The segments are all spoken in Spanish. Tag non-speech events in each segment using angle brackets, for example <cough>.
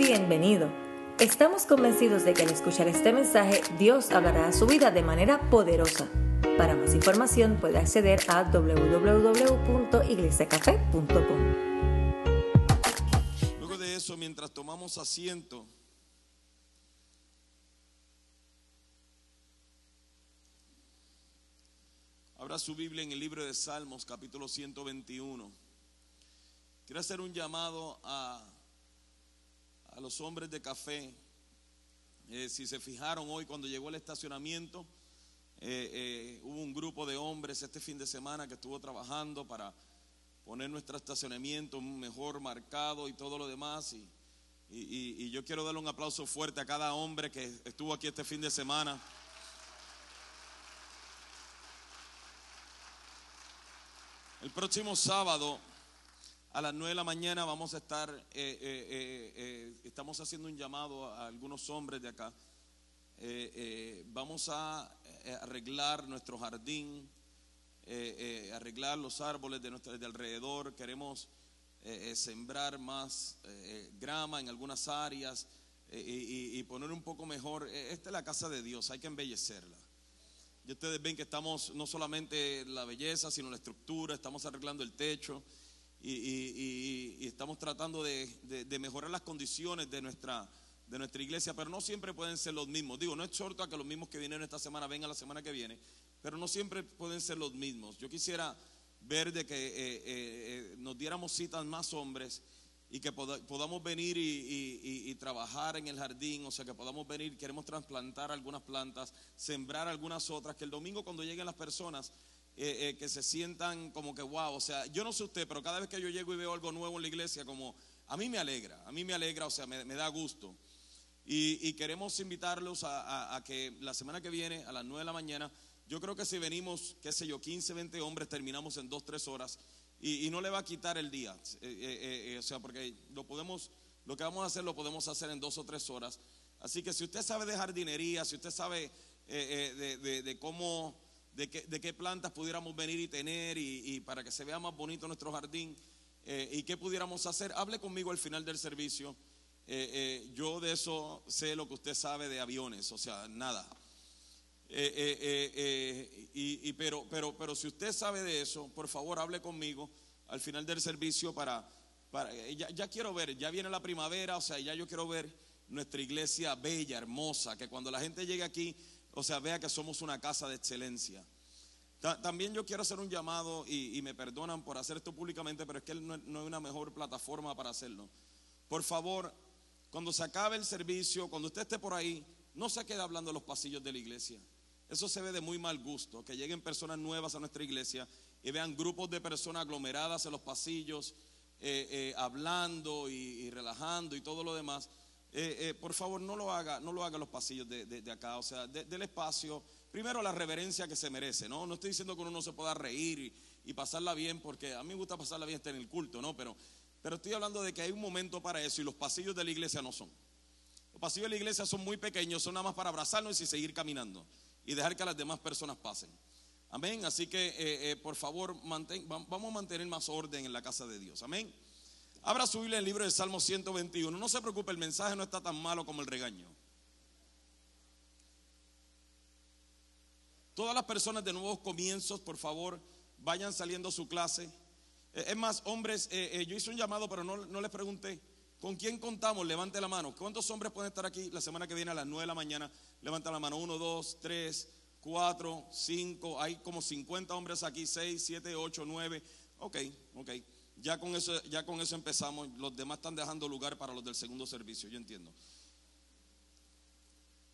Bienvenido. Estamos convencidos de que al escuchar este mensaje, Dios hablará a su vida de manera poderosa. Para más información puede acceder a www.iglesiacafé.com. Luego de eso, mientras tomamos asiento, abra su Biblia en el libro de Salmos, capítulo 121. Quiero hacer un llamado a, a los hombres de café. Eh, si se fijaron hoy cuando llegó el estacionamiento, eh, eh, hubo un grupo de hombres este fin de semana que estuvo trabajando para poner nuestro estacionamiento mejor marcado y todo lo demás. Y, y- y yo quiero darle un aplauso fuerte a cada hombre que estuvo aquí este fin de semana. El próximo sábado a las 9 de la mañana vamos a estar, eh, eh, eh, estamos haciendo un llamado a algunos hombres de acá. Vamos a arreglar nuestro jardín, arreglar los árboles de, nuestro, de alrededor. Queremos sembrar más grama en algunas áreas y, y- poner un poco mejor. Esta es la casa de Dios, hay que embellecerla. Y ustedes ven que estamos no solamente la belleza, sino la estructura, estamos arreglando el techo y, estamos tratando de, mejorar las condiciones de nuestra, iglesia, pero no siempre pueden ser los mismos. Digo, no exhorto a que los mismos que vienen esta semana vengan la semana que viene, pero no siempre pueden ser los mismos. Yo quisiera ver de que eh, eh, eh, nos diéramos citas más hombres y que poda- podamos venir y- y trabajar en el jardín, o sea, que podamos venir, queremos trasplantar algunas plantas, sembrar algunas otras, que el domingo cuando lleguen las personas, eh, eh, que se sientan como que, wow, o sea, yo no sé usted, pero cada vez que yo llego y veo algo nuevo en la iglesia, como, a mí me alegra, a mí me alegra, o sea, me, me da gusto. Y, y queremos invitarlos a, a- a que la semana que viene, a las 9 de la mañana, yo creo que si venimos, qué sé yo, 15, 20 hombres, terminamos en 2, 3 horas y, y no le va a quitar el día. Eh, eh, eh, eh, o sea, porque lo podemos, lo que vamos a hacer lo podemos hacer en 2 o 3 horas. Así que si usted sabe de jardinería, si usted sabe de, de- de cómo, de qué, de qué plantas pudiéramos venir y tener y, y para que se vea más bonito nuestro jardín eh, y qué pudiéramos hacer, hable conmigo al final del servicio. Eh, eh, yo de eso sé lo que usted sabe de aviones, o sea, nada. Eh, eh, eh, y, y pero, pero, pero si usted sabe de eso, por favor hable conmigo al final del servicio para, para ya, ya quiero ver, ya viene la primavera, o sea, ya yo quiero ver nuestra iglesia bella, hermosa, que cuando la gente llegue aquí, o sea, vea que somos una casa de excelencia. Ta- También yo quiero hacer un llamado y, me perdonan por hacer esto públicamente, pero es que no, no hay una mejor plataforma para hacerlo. Por favor, cuando se acabe el servicio, cuando usted esté por ahí, no se quede hablando en los pasillos de la iglesia. Eso se ve de muy mal gusto, que lleguen personas nuevas a nuestra iglesia y vean grupos de personas aglomeradas en los pasillos, eh, eh, hablando y relajando y todo lo demás. Eh, eh, por favor, no lo haga, no lo haga los pasillos de, de- acá, o sea, de- del espacio. Primero la reverencia que se merece, ¿no? No estoy diciendo que uno no se pueda reír y, pasarla bien, porque a mí me gusta pasarla bien estar en el culto, ¿no? Pero, pero estoy hablando de que hay un momento para eso y los pasillos de la iglesia no son. Los pasillos de la iglesia son muy pequeños, son nada más para abrazarnos y seguir caminando y dejar que las demás personas pasen. Amén. Así que, eh, por favor, mantén- va- vamos a mantener más orden en la casa de Dios. Amén. Abra su Biblia en el libro de Salmo 121. No se preocupe, el mensaje no está tan malo como el regaño. Todas las personas de nuevos comienzos, por favor, vayan saliendo a su clase. Eh, es más, hombres, eh, eh, yo hice un llamado, pero no, no les pregunté. ¿Con quién contamos? Levante la mano. ¿Cuántos hombres pueden estar aquí la semana que viene a las 9 de la mañana? Levanta la mano. 1, 2, 3, 4, 5. Hay como 50 hombres aquí. 6, 7, 8, 9. Ok, ok. Ya con, eso, ya con eso empezamos. Los demás están dejando lugar para los del segundo servicio. Yo entiendo.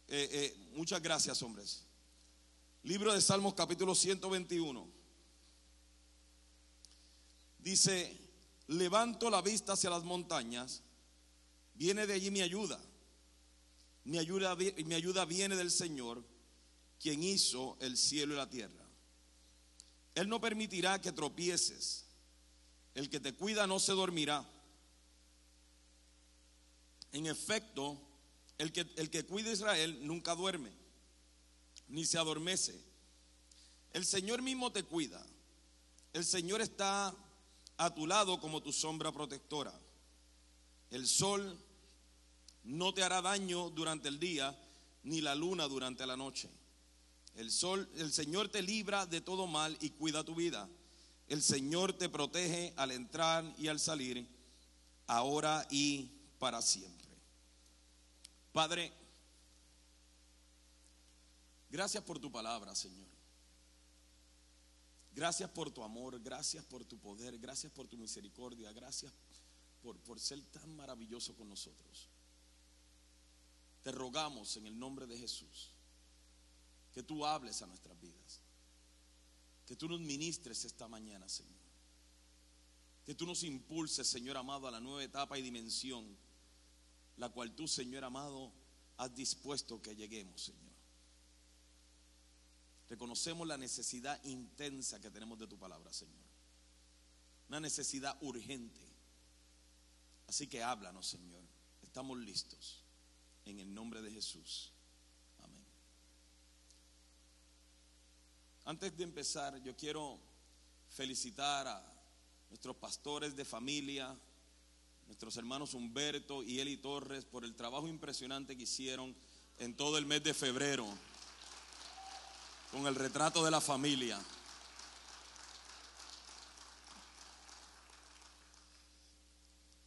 Eh, eh, muchas gracias, hombres. Libro de Salmos capítulo 121. Dice, levanto la vista hacia las montañas, viene de allí mi ayuda. Mi ayuda, mi ayuda viene del Señor, quien hizo el cielo y la tierra. Él no permitirá que tropieces. El que te cuida no se dormirá. En efecto, el que, el que cuida Israel nunca duerme, ni se adormece. El Señor mismo te cuida. El Señor está a tu lado como tu sombra protectora. El sol no te hará daño durante el día, ni la luna durante la noche. El sol, el Señor te libra de todo mal y cuida tu vida. El Señor te protege al entrar y al salir, ahora y para siempre. Padre, gracias por tu palabra, Señor. Gracias por tu amor, gracias por tu poder, gracias por tu misericordia, gracias por, por ser tan maravilloso con nosotros. Te rogamos en el nombre de Jesús que tú hables a nuestras vidas, que tú nos ministres esta mañana, Señor, que tú nos impulses, Señor amado, a la nueva etapa y dimensión, la cual tú, Señor amado, has dispuesto que lleguemos, Señor. Reconocemos la necesidad intensa que tenemos de tu palabra, Señor. Una necesidad urgente. Así que háblanos, Señor. Estamos listos. En el nombre de Jesús. Amén. Antes de empezar, yo quiero felicitar a nuestros pastores de familia, nuestros hermanos Humberto y Eli Torres por el trabajo impresionante que hicieron en todo el mes de febrero con el retrato de la familia.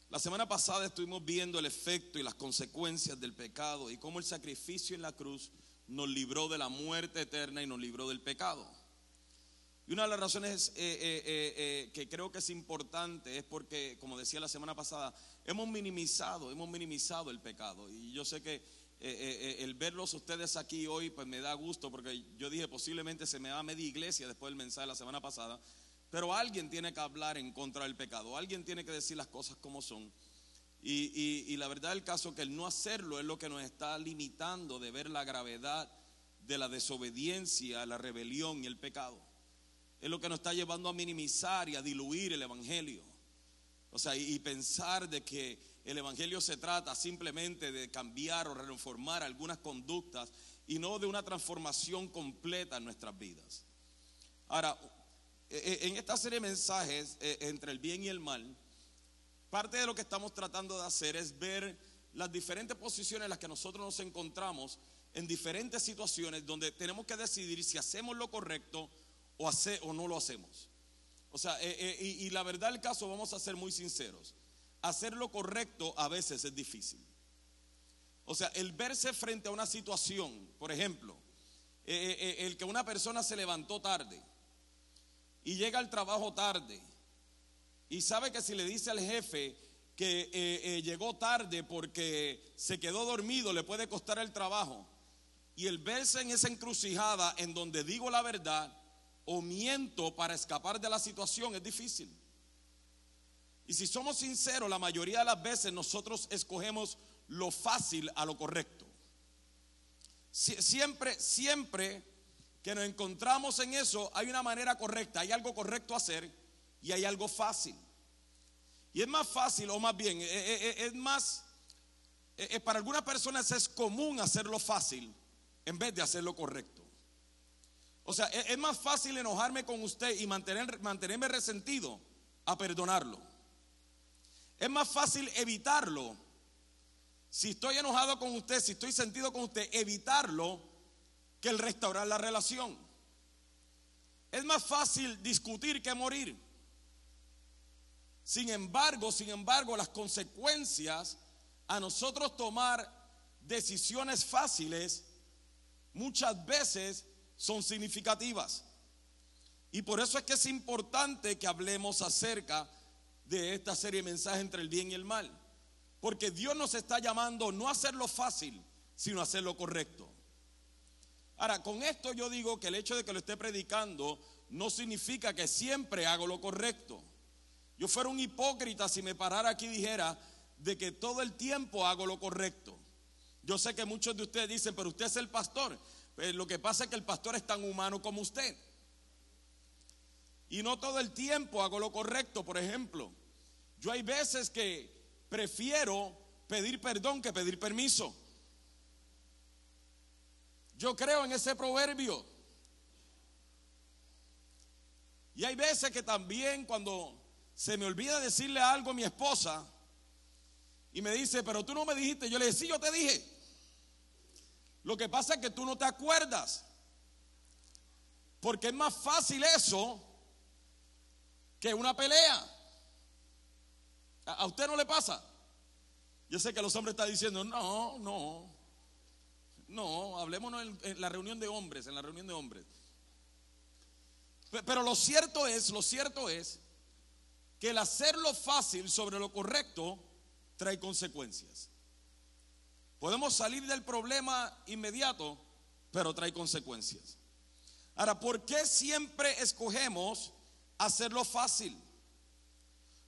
La semana pasada estuvimos viendo el efecto y las consecuencias del pecado y cómo el sacrificio en la cruz nos libró de la muerte eterna y nos libró del pecado. Y una de las razones eh, eh, eh, que creo que es importante es porque, como decía la semana pasada, hemos minimizado, hemos minimizado el pecado. Y yo sé que el verlos ustedes aquí hoy, pues me da gusto, porque yo dije posiblemente se me va a media iglesia después del mensaje de la semana pasada, pero alguien tiene que hablar en contra del pecado, alguien tiene que decir las cosas como son. Y, la verdad del caso que el no hacerlo es lo que nos está limitando de ver la gravedad de la desobediencia, la rebelión y el pecado. Es lo que nos está llevando a minimizar y a diluir el Evangelio. O sea, y pensar de que el Evangelio se trata simplemente de cambiar o reformar algunas conductas y no de una transformación completa en nuestras vidas. Ahora, e, e, en esta serie de mensajes e, entre el bien y el mal, parte de lo que estamos tratando de hacer es ver las diferentes posiciones en las que nosotros nos encontramos en diferentes situaciones donde tenemos que decidir si hacemos lo correcto o, no lo hacemos. O sea, y, y la verdad del caso, vamos a ser muy sinceros hacer lo correcto a veces es difícil. O sea, el verse frente a una situación, por ejemplo, eh, eh, eh, el que una persona se levantó tarde y llega al trabajo tarde y sabe que si le dice al jefe que llegó tarde porque se quedó dormido le puede costar el trabajo y el verse en esa encrucijada en donde digo la verdad o miento para escapar de la situación es difícil. Y si somos sinceros, la mayoría de las veces nosotros escogemos lo fácil a lo correcto. Siempre, siempre que nos encontramos en eso, hay una manera correcta, hay algo correcto a hacer y hay algo fácil. Y es más fácil, o más bien, eh, eh, eh, es más, para algunas personas es común hacerlo fácil en vez de hacerlo correcto. O sea, es más fácil enojarme con usted y mantener, mantenerme resentido a perdonarlo. Es más fácil evitarlo. Si estoy enojado con usted, si estoy sentido con usted, evitarlo que el restaurar la relación. Es más fácil discutir que morir. Sin embargo, sin embargo, las consecuencias a nosotros tomar decisiones fáciles muchas veces son significativas. Y por eso es que es importante que hablemos acerca de esta serie de mensajes entre el bien y el mal. Porque Dios nos está llamando no a hacerlo fácil, sino a hacerlo correcto. Ahora, con esto yo digo que el hecho de que lo esté predicando no significa que siempre hago lo correcto. Yo fuera un hipócrita si me parara aquí y dijera de que todo el tiempo hago lo correcto. Yo sé que muchos de ustedes dicen, pero usted es el pastor. Pues lo que pasa es que el pastor es tan humano como usted. Y no todo el tiempo hago lo correcto. Por ejemplo, yo hay veces que prefiero pedir perdón que pedir permiso. Yo creo en ese proverbio. Y hay veces que también cuando se me olvida decirle algo a mi esposa Y me dice, pero tú no me dijiste. Yo le dije, sí, yo te dije. Lo que pasa es que tú no te acuerdas. Porque es más fácil eso que una pelea. ¿A usted no le pasa? Yo sé que los hombres están diciendo, no, no, no, hablemos en, la reunión de hombres, en la reunión de hombres. Pero lo cierto es, lo cierto es que el hacerlo fácil sobre lo correcto trae consecuencias. Podemos salir del problema inmediato, pero trae consecuencias. Ahora, ¿por qué siempre escogemos hacerlo fácil?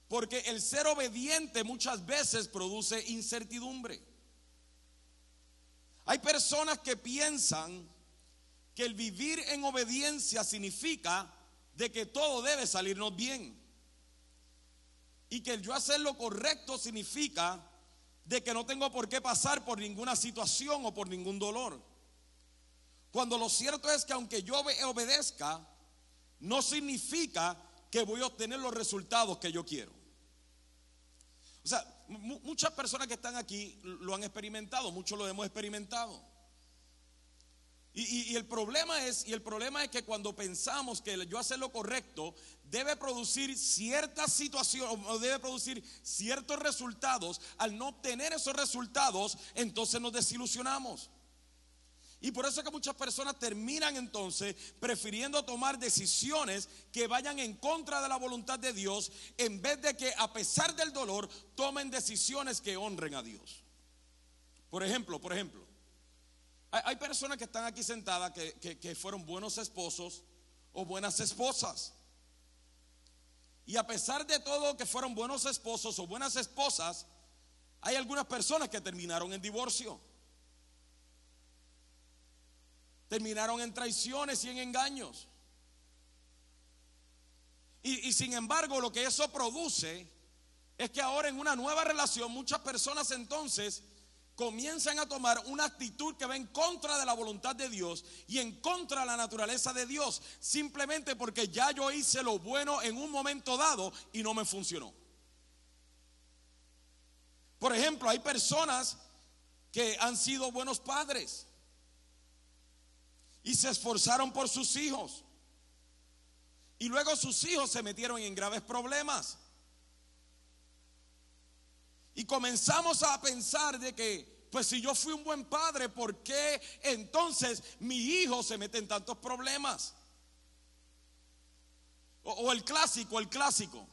Porque el ser obediente muchas veces produce incertidumbre. Hay personas que piensan que el vivir en obediencia significa de que todo debe salirnos bien. Y que yo hacer lo correcto significa de que no tengo por qué pasar por ninguna situación o por ningún dolor. Cuando lo cierto es que aunque yo obedezca, no significa que voy a obtener los resultados que yo quiero. O sea, muchas personas que están aquí lo han experimentado, muchos lo hemos experimentado. Y, el problema es, y el problema es que cuando pensamos que yo hacer lo correcto debe producir ciertas situaciones o debe producir ciertos resultados, al no obtener esos resultados, entonces nos desilusionamos. Y por eso es que muchas personas terminan entonces prefiriendo tomar decisiones que vayan en contra de la voluntad de Dios en vez de que a pesar del dolor tomen decisiones que honren a Dios. Por ejemplo, por ejemplo, hay, personas que están aquí sentadas que, que fueron buenos esposos o buenas esposas. Y a pesar de todo que fueron buenos esposos o buenas esposas, hay algunas personas que terminaron en divorcio. terminaron en traiciones y en engaños. Y, sin embargo, lo que eso produce es que ahora en una nueva relación muchas personas entonces comienzan a tomar una actitud que va en contra de la voluntad de Dios y en contra de la naturaleza de Dios, simplemente porque ya yo hice lo bueno en un momento dado y no me funcionó. Por ejemplo, hay personas que han sido buenos padres y se esforzaron por sus hijos. Y luego sus hijos se metieron en graves problemas. Y comenzamos a pensar de que, pues si yo fui un buen padre, ¿por qué entonces mi hijo se mete en tantos problemas? O, el clásico, el clásico.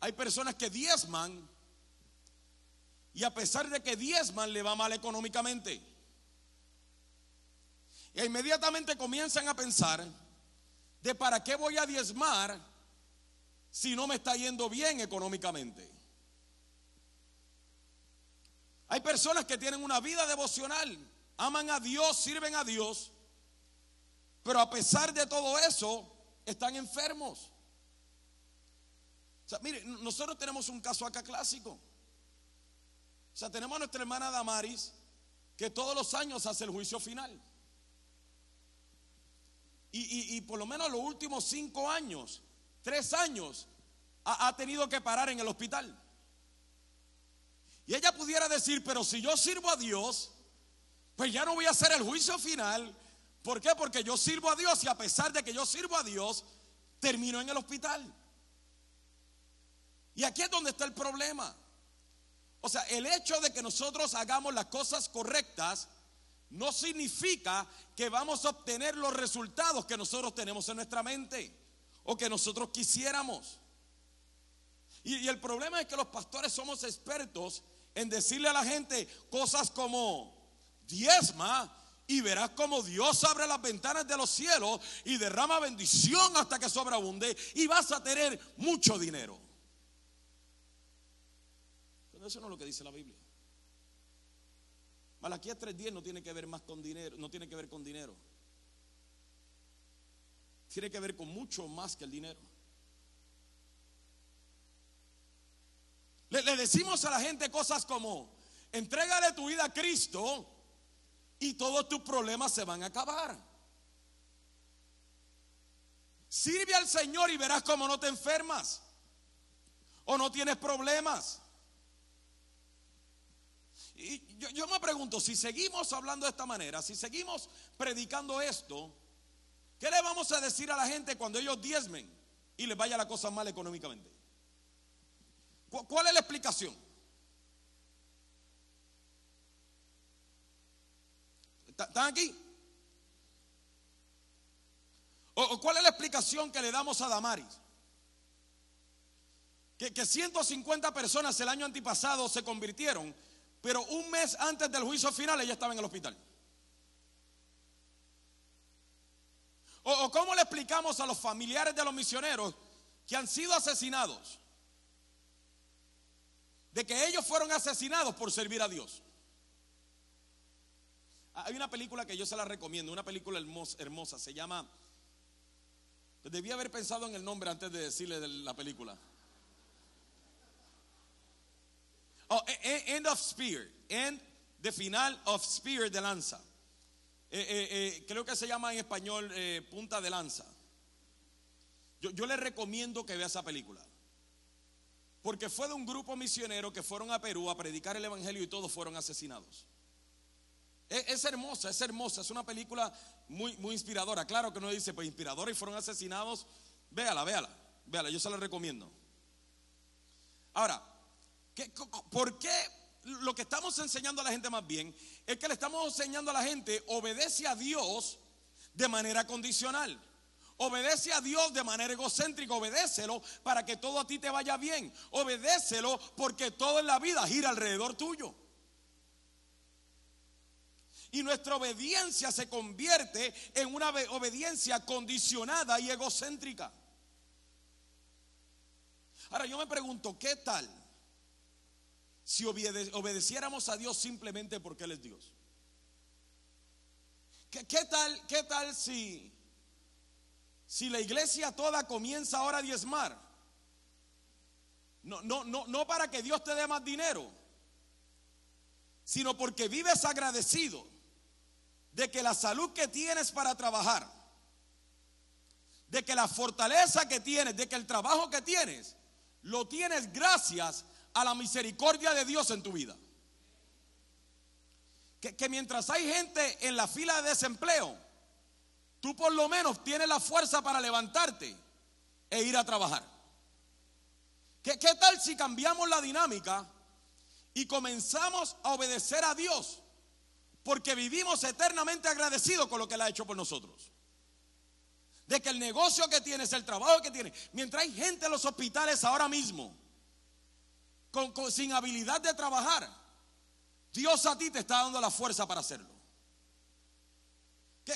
Hay personas que diezman y a pesar de que diezman le va mal económicamente. E inmediatamente comienzan a pensar de para qué voy a diezmar si no me está yendo bien económicamente. Hay personas que tienen una vida devocional, aman a Dios, sirven a Dios, pero a pesar de todo eso, están enfermos. O sea, mire, nosotros tenemos un caso acá clásico. O sea, tenemos a nuestra hermana Damaris, que todos los años hace el juicio final. Y, por lo menos los últimos cinco años, tres años, ha, ha tenido que parar en el hospital. Y ella pudiera decir, pero si yo sirvo a Dios, pues ya no voy a hacer el juicio final. ¿Por qué? Porque yo sirvo a Dios y a pesar de que yo sirvo a Dios, termino en el hospital. Y aquí es donde está el problema. O sea, el hecho de que nosotros hagamos las cosas correctas no significa que vamos a obtener los resultados que nosotros tenemos en nuestra mente o que nosotros quisiéramos. Y, el problema es que los pastores somos expertos en decirle a la gente cosas como diezma y verás como Dios abre las ventanas de los cielos y derrama bendición hasta que sobreabunde y vas a tener mucho dinero. Pero eso no es lo que dice la Biblia. Malaquías 3.10 no tiene que ver más con dinero, no tiene que ver con dinero. Tiene que ver con mucho más que el dinero. Le, decimos a la gente cosas como, entrégale tu vida a Cristo y todos tus problemas se van a acabar. Sirve al Señor y verás cómo no te enfermas o no tienes problemas. Y yo, yo me pregunto, si seguimos hablando de esta manera, si seguimos predicando esto, ¿qué le vamos a decir a la gente cuando ellos diezmen y les vaya la cosa mal económicamente? ¿Cu- ¿Cuál es la explicación? ¿Está- ¿Están aquí? ¿O, cuál es la explicación que le damos a Damaris? Que, que 150 personas el año antipasado se convirtieron, pero un mes antes del juicio final ella estaba en el hospital. O, o cómo le explicamos a los familiares de los misioneros que han sido asesinados, de que ellos fueron asesinados por servir a Dios. Hay una película que yo se la recomiendo, una película hermosa, se llama Debí haber pensado en el nombre antes de decirle de la película. Oh, e- e- End of Spear. End de final of Spear de lanza. Eh, eh, eh, creo que se llama en español punta de lanza. Yo le recomiendo que vea esa película. Porque fue de un grupo misionero que fueron a Perú a predicar el Evangelio y todos fueron asesinados. Es, hermosa, es hermosa, es una película muy, muy inspiradora. Claro que uno dice, pues inspiradora y fueron asesinados. Véala, véala, véala, yo se la recomiendo. Ahora, ¿qué- ¿por qué lo que estamos enseñando a la gente más bien es que le estamos enseñando a la gente obedece a Dios de manera condicional? Obedece a Dios de manera egocéntrica, obedécelo para que todo a ti te vaya bien. Obedécelo porque todo en la vida gira alrededor tuyo. Y nuestra obediencia se convierte en una obe- obediencia condicionada y egocéntrica. Ahora yo me pregunto, ¿qué tal si obede- obedeciéramos a Dios simplemente porque Él es Dios? ¿Qué, qué tal, qué tal si, si la iglesia toda comienza ahora a diezmar? No, no, no, no para que Dios te dé más dinero, sino porque vives agradecido de que la salud que tienes para trabajar, de que la fortaleza que tienes, de que el trabajo que tienes, lo tienes gracias a la misericordia de Dios en tu vida. Que, que mientras hay gente en la fila de desempleo, tú por lo menos tienes la fuerza para levantarte e ir a trabajar. ¿Qué, tal si cambiamos la dinámica y comenzamos a obedecer a Dios? Porque vivimos eternamente agradecidos con lo que Él ha hecho por nosotros. De que el negocio que tienes, el trabajo que tienes, mientras hay gente en los hospitales ahora mismo, con- sin habilidad de trabajar, Dios a ti te está dando la fuerza para hacerlo.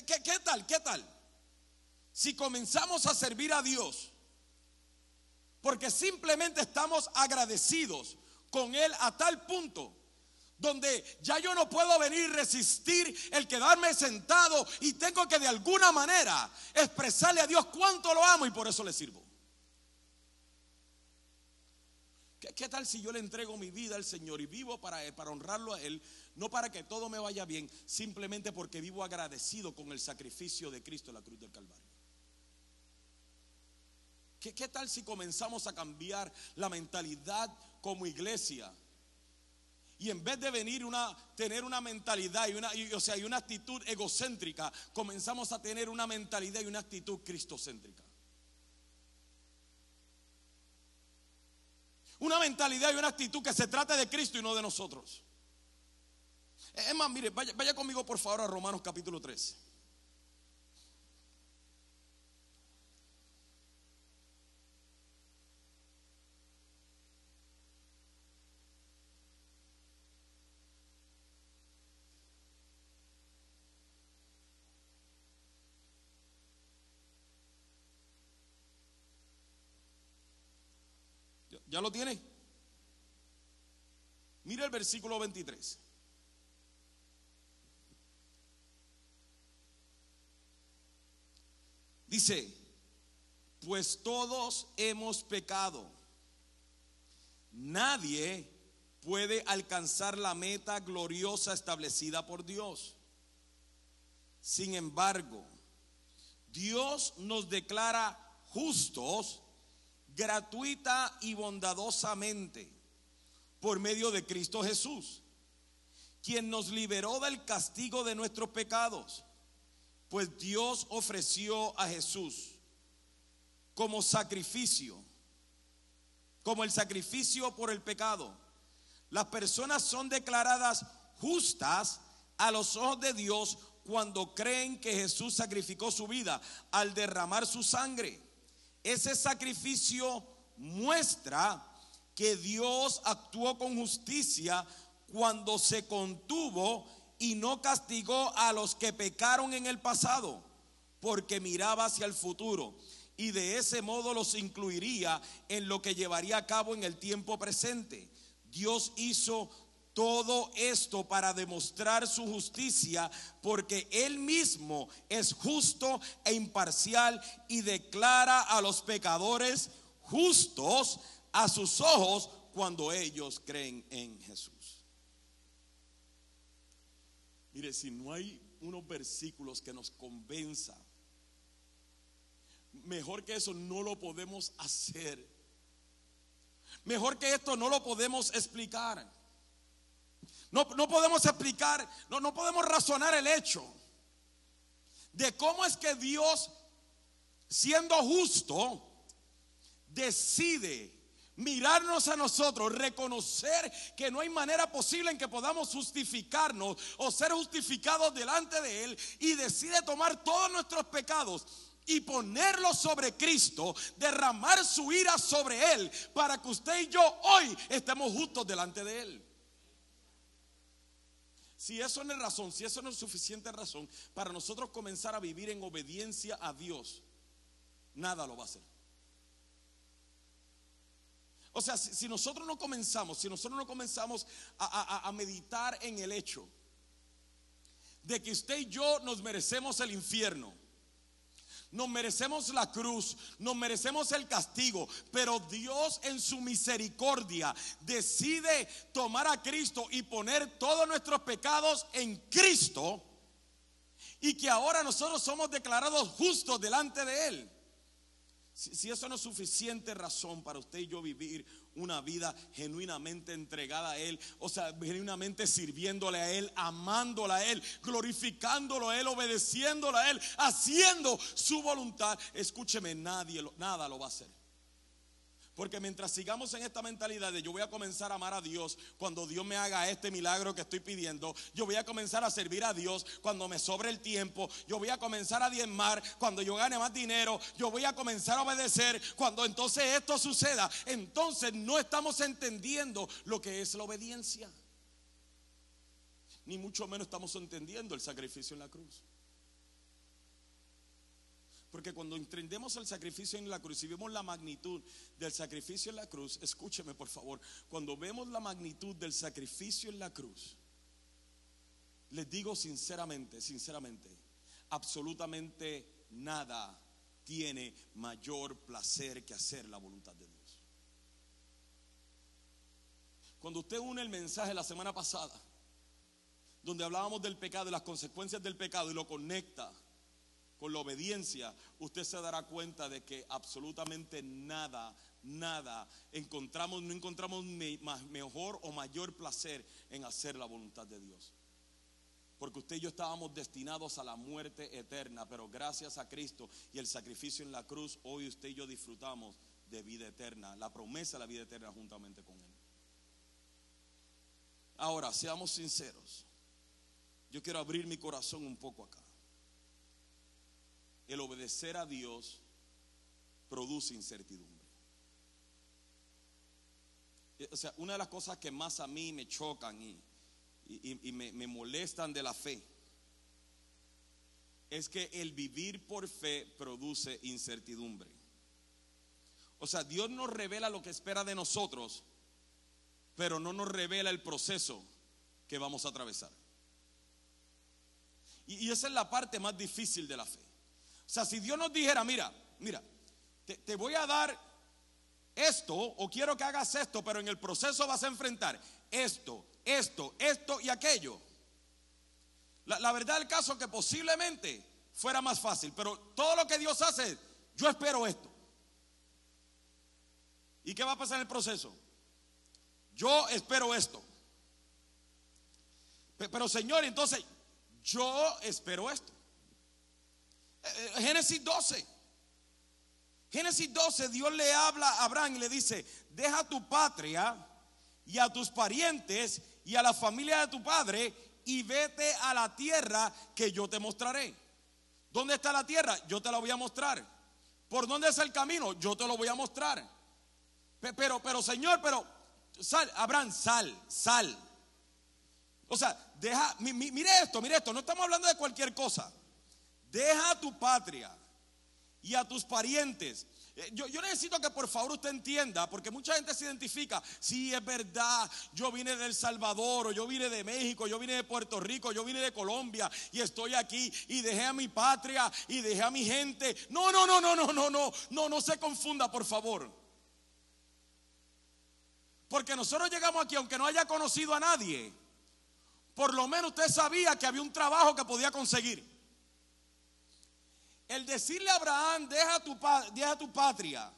¿Qué, tal? ¿Qué tal? Si comenzamos a servir a Dios, porque simplemente estamos agradecidos con Él a tal punto donde ya yo no puedo venir resistir el quedarme sentado y tengo que de alguna manera expresarle a Dios cuánto lo amo y por eso le sirvo. ¿Qué, qué tal si yo le entrego mi vida al Señor y vivo para honrarlo a Él, no para que todo me vaya bien, simplemente porque vivo agradecido con el sacrificio de Cristo en la cruz del Calvario? ¿Qué, qué tal si comenzamos a cambiar la mentalidad como iglesia? Y en vez de venir una, tener una mentalidad y una, o sea, y una actitud egocéntrica, comenzamos a tener una mentalidad y una actitud cristocéntrica. Una mentalidad y una actitud que se trate de Cristo y no de nosotros. Es más, mire, vaya, conmigo por favor a Romanos capítulo 3. ¿Ya- ¿Ya lo tiene? Mira el versículo 23. Dice, pues todos hemos pecado. Nadie puede alcanzar la meta gloriosa establecida por Dios. Sin embargo, Dios nos declara justos gratuita y bondadosamente por medio de Cristo Jesús. quien nos liberó del castigo de nuestros pecados, pues Dios ofreció a Jesús como sacrificio, como el sacrificio por el pecado. Las personas son declaradas justas a los ojos de Dios cuando creen que Jesús sacrificó su vida al derramar su sangre. Ese sacrificio muestra que Dios actuó con justicia cuando se contuvo y no castigó a los que pecaron en el pasado, porque miraba hacia el futuro y de ese modo los incluiría en lo que llevaría a cabo en el tiempo presente. Dios hizo todo esto para demostrar su justicia, porque Él mismo es justo e imparcial y declara a los pecadores justos a sus ojos cuando ellos creen en Jesús. Mire, si no hay unos versículos que nos convenza, mejor que eso no lo podemos hacer. Mejor que esto no lo podemos explicar. No, no podemos explicar, no, no podemos razonar el hecho de cómo es que Dios, siendo justo, decide mirarnos a nosotros, reconocer que no hay manera posible en que podamos justificarnos o ser justificados delante de Él y decide tomar todos nuestros pecados y ponerlos sobre Cristo, derramar su ira sobre Él para que usted y yo hoy estemos justos delante de Él. Si eso no es razón, si eso no es suficiente razón para nosotros comenzar a vivir en obediencia a Dios, nada lo va a hacer. O sea, si, nosotros no comenzamos, si nosotros no comenzamos a, a meditar en el hecho de que usted y yo nos merecemos el infierno, nos merecemos la cruz, nos merecemos el castigo, pero Dios en su misericordia decide tomar a Cristo y poner todos nuestros pecados en Cristo y que ahora nosotros somos declarados justos delante de Él. Si, eso no es suficiente razón para usted y yo vivir una vida genuinamente entregada a Él, o sea, genuinamente sirviéndole a Él, amándole a Él, glorificándolo a Él, obedeciéndole a Él, haciendo su voluntad, escúcheme, nadie, nada lo va a hacer. Porque mientras sigamos en esta mentalidad de yo voy a comenzar a amar a Dios cuando Dios me haga este milagro que estoy pidiendo, yo voy a comenzar a servir a Dios cuando me sobre el tiempo, yo voy a comenzar a diezmar cuando yo gane más dinero, yo voy a comenzar a obedecer cuando entonces esto suceda, entonces no estamos entendiendo lo que es la obediencia. Ni mucho menos estamos entendiendo el sacrificio en la cruz. Porque cuando entendemos el sacrificio en la cruz y vemos la magnitud del sacrificio en la cruz, escúcheme por favor, cuando vemos la magnitud del sacrificio en la cruz, les digo sinceramente, sinceramente, absolutamente nada tiene mayor placer que hacer la voluntad de Dios. Cuando usted une el mensaje la semana pasada, donde hablábamos del pecado y las consecuencias del pecado y lo conecta con la obediencia, usted se dará cuenta de que absolutamente nada, nada encontramos, no encontramos mejor o mayor placer en hacer la voluntad de Dios. Porque usted y yo estábamos destinados a la muerte eterna, pero gracias a Cristo y el sacrificio en la cruz, hoy usted y yo disfrutamos de vida eterna, la promesa de la vida eterna juntamente con Él. Ahora, seamos sinceros. Yo quiero abrir mi corazón un poco acá el obedecer a Dios produce incertidumbre. O sea, una de las cosas que más a mí me chocan y, me, me molestan de la fe es que el vivir por fe produce incertidumbre. O sea, Dios nos revela lo que espera de nosotros, pero no nos revela el proceso que vamos a atravesar. Y, esa es la parte más difícil de la fe. O sea, si Dios nos dijera, mira, mira, te, voy a dar esto o quiero que hagas esto, pero en el proceso vas a enfrentar esto, esto, esto y aquello. La, la verdad del caso que posiblemente fuera más fácil, pero todo lo que Dios hace, yo espero esto. ¿Y qué va a pasar en el proceso? Yo espero esto. Pero Señor, entonces yo espero esto. Eh, eh, Génesis 12. Génesis 12, Dios le habla a Abraham y le dice, deja tu patria y a tus parientes y a la familia de tu padre y vete a la tierra que yo te mostraré. ¿Dónde está la tierra? Yo te la voy a mostrar. ¿Por dónde es el camino? Yo te lo voy a mostrar. Pero, pero Señor, pero sal, Abraham, sal, sal. O sea, deja, mire esto, mire esto, no estamos hablando de cualquier cosa. Deja tu patria y a tus parientes. Eh, yo, necesito que por favor usted entienda, porque mucha gente se identifica, si es verdad, yo vine de El Salvador, yo vine de México, yo vine de Puerto Rico, yo vine de Colombia y estoy aquí y dejé a mi patria y dejé a mi gente. No, no, no, no, no, no, no, no, no se confunda, por favor. Porque nosotros llegamos aquí, aunque no haya conocido a nadie, por lo menos usted sabía que había un trabajo que podía conseguir. El decirle a Abraham, deja tu, deja tu patria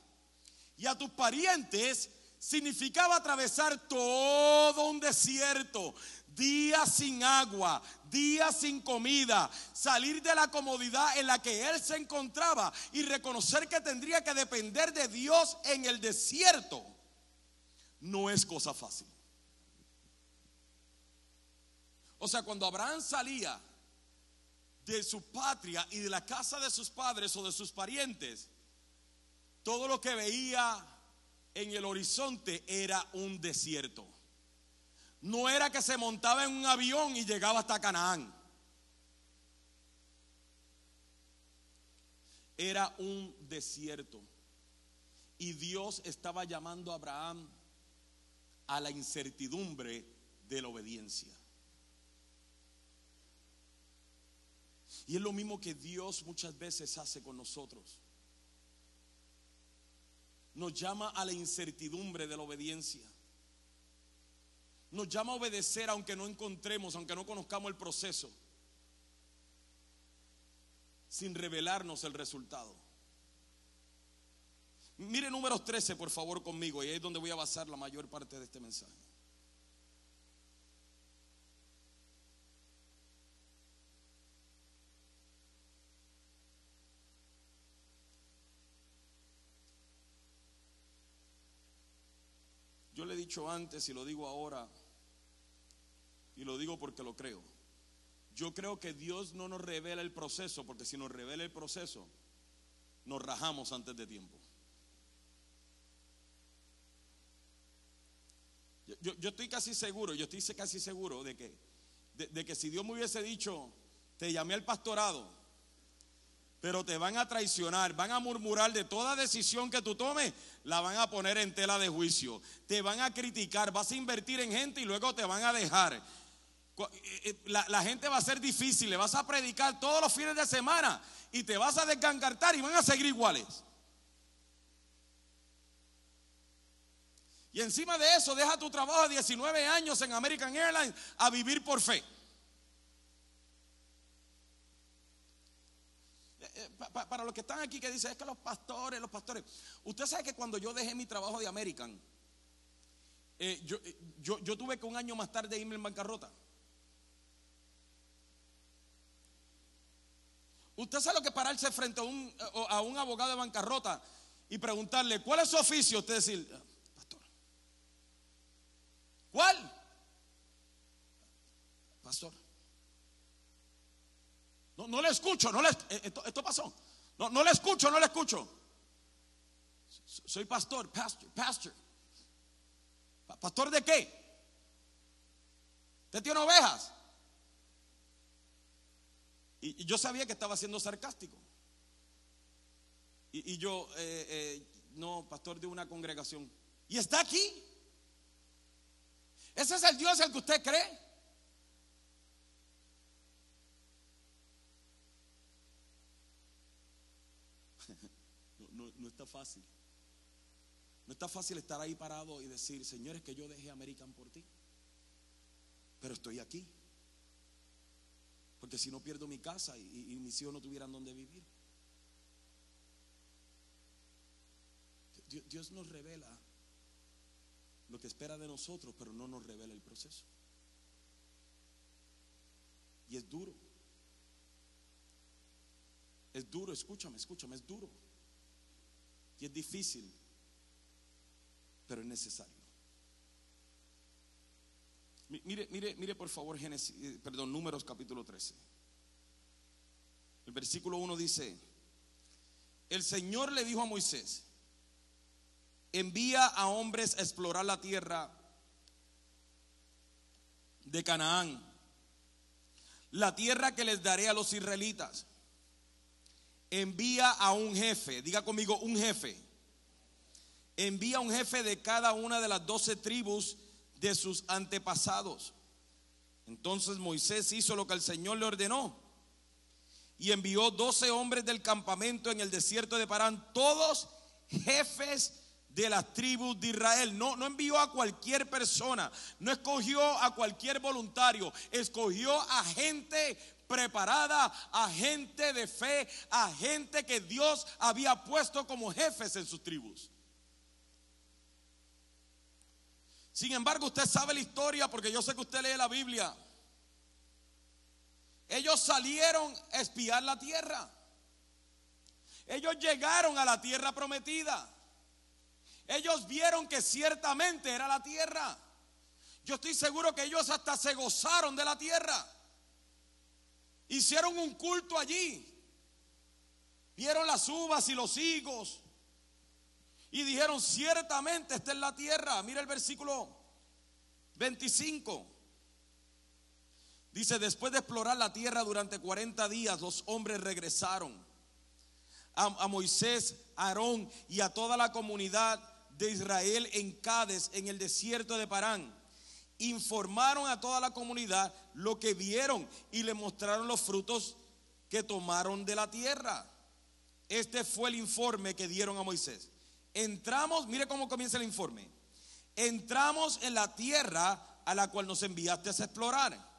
y a tus parientes, significaba atravesar todo un desierto, días sin agua, días sin comida, salir de la comodidad en la que él se encontraba y reconocer que tendría que depender de Dios en el desierto. No es cosa fácil. O sea, cuando Abraham salía de su patria y de la casa de sus padres o de sus parientes, todo lo que veía en el horizonte era un desierto. No era que se montaba en un avión y llegaba hasta Canaán. Era un desierto. Y Dios estaba llamando a Abraham a la incertidumbre de la obediencia. Y es lo mismo que Dios muchas veces hace con nosotros. Nos llama a la incertidumbre de la obediencia. Nos llama a obedecer aunque no encontremos, aunque no conozcamos el proceso, sin revelarnos el resultado. Mire números 13, por favor, conmigo, y ahí es donde voy a basar la mayor parte de este mensaje. Yo le he dicho antes y lo digo ahora, y lo digo porque lo creo. Yo creo que Dios no nos revela el proceso, porque si nos revela el proceso, nos rajamos antes de tiempo. Yo, estoy casi seguro, yo estoy casi seguro de que, de que si Dios me hubiese dicho, te llamé al pastorado, pero te van a traicionar, van a murmurar de toda decisión que tú tomes, la van a poner en tela de juicio, te van a criticar, vas a invertir en gente y luego te van a dejar. Eh, eh, la, la, gente va a ser difícil, le vas a predicar todos los fines de semana y te vas a desgangartar y van a seguir iguales. Y encima de eso, deja tu trabajo de 19 años en American Airlines a vivir por fe. Para los que están aquí que dicen, es que los pastores, los pastores, usted sabe que cuando yo dejé mi trabajo de American, eh, eh, yo, yo, tuve que un año más tarde irme en bancarrota. Usted sabe lo que pararse frente a un, a un abogado de bancarrota y preguntarle, ¿cuál es su oficio? Usted decir, ah, pastor. ¿Cuál? Pastor. No, no le escucho, no le, eh, esto, pasó. No, no le escucho, no le escucho. Soy pastor, pastor, pastor. ¿Pastor de qué? ¿Usted tiene ovejas? Y, yo sabía que estaba siendo sarcástico. Y, yo, eh, eh, no, pastor de una congregación. ¿Y está aquí? ¿Ese es el Dios al que usted cree? no, fácil. No está fácil estar ahí parado y decir, señores, que yo dejé American por ti. Pero estoy aquí. Porque si no pierdo mi casa y mis hijos no tuvieran donde vivir. Dios nos revela lo que espera de nosotros, pero no nos revela el proceso. Y es duro. Es duro, escúchame, escúchame, es duro. Y es difícil, pero es necesario. Mire, mire, mire por favor Génesis, eh, perdón, Números capítulo 13. El versículo 1 dice, el Señor le dijo a Moisés, envía a hombres a explorar la tierra de Canaán, la tierra que les daré a los israelitas. Envía a un jefe, diga conmigo un jefe. Envía a un jefe de cada una de las doce tribus de sus antepasados. Entonces Moisés hizo lo que el Señor le ordenó y envió doce hombres del campamento en el desierto de Parán, todos jefes de las tribus de Israel. No, no envió a cualquier persona, no escogió a cualquier voluntario, escogió a gente preparada, a gente de fe, a gente que Dios había puesto como jefes en sus tribus. Sin embargo, usted sabe la historia porque yo sé que usted lee la Biblia. Ellos salieron a espiar la tierra. Ellos llegaron a la tierra prometida. Ellos vieron que ciertamente era la tierra. Yo estoy seguro que ellos hasta se gozaron de la tierra. Hicieron un culto allí. Vieron las uvas y los higos. Y dijeron, ciertamente esta es la tierra. Mira el versículo 25. Dice, después de explorar la tierra durante 40 días, los hombres regresaron. A, Moisés, a Aarón y a toda la comunidad de Israel en Cádiz, en el desierto de Parán. Informaron a toda la comunidad lo que vieron y le mostraron los frutos que tomaron de la tierra. Este fue el informe que dieron a Moisés. Entramos, mire cómo comienza el informe. Entramos en la tierra a la cual nos enviaste a explorar.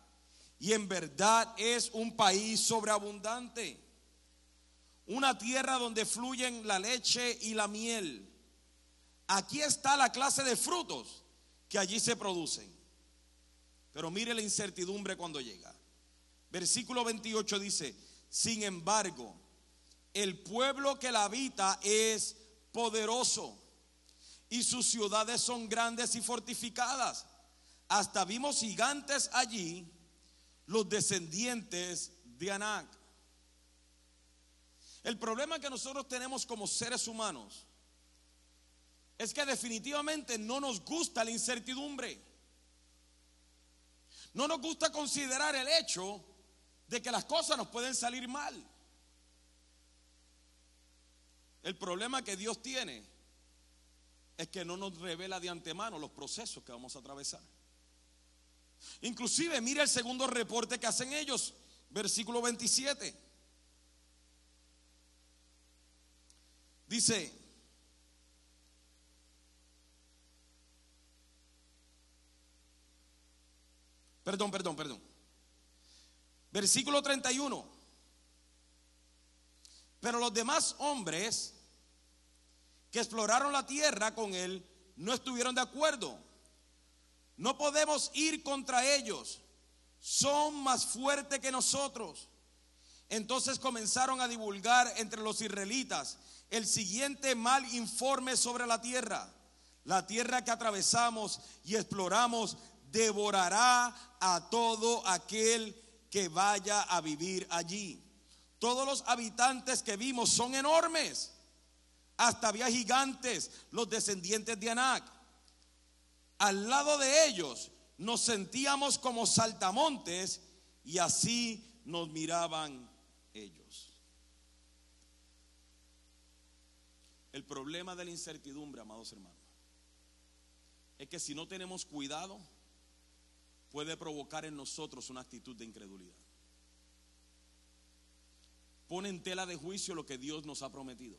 Y en verdad es un país sobreabundante. Una tierra donde fluyen la leche y la miel. Aquí está la clase de frutos que allí se producen. Pero mire la incertidumbre cuando llega. Versículo 28 dice, sin embargo, el pueblo que la habita es poderoso y sus ciudades son grandes y fortificadas. Hasta vimos gigantes allí, los descendientes de Anac. El problema que nosotros tenemos como seres humanos es que definitivamente no nos gusta la incertidumbre. No nos gusta considerar el hecho de que las cosas nos pueden salir mal. El problema que Dios tiene es que no nos revela de antemano los procesos que vamos a atravesar. Inclusive, mire el segundo reporte que hacen ellos, versículo 27. Dice, perdón, perdón, perdón. Versículo 31. Pero los demás hombres que exploraron la tierra con él no estuvieron de acuerdo. No podemos ir contra ellos. Son más fuertes que nosotros. Entonces comenzaron a divulgar entre los israelitas el siguiente mal informe sobre la tierra. La tierra que atravesamos y exploramos devorará a todo aquel que vaya a vivir allí. Todos los habitantes que vimos son enormes hasta había gigantes, los descendientes de Anac. Al lado de ellos nos sentíamos como saltamontes y así nos miraban ellos. El problema de la incertidumbre, amados hermanos, es que si no tenemos cuidado, puede provocar en nosotros una actitud de incredulidad. Pone en tela de juicio lo que Dios nos ha prometido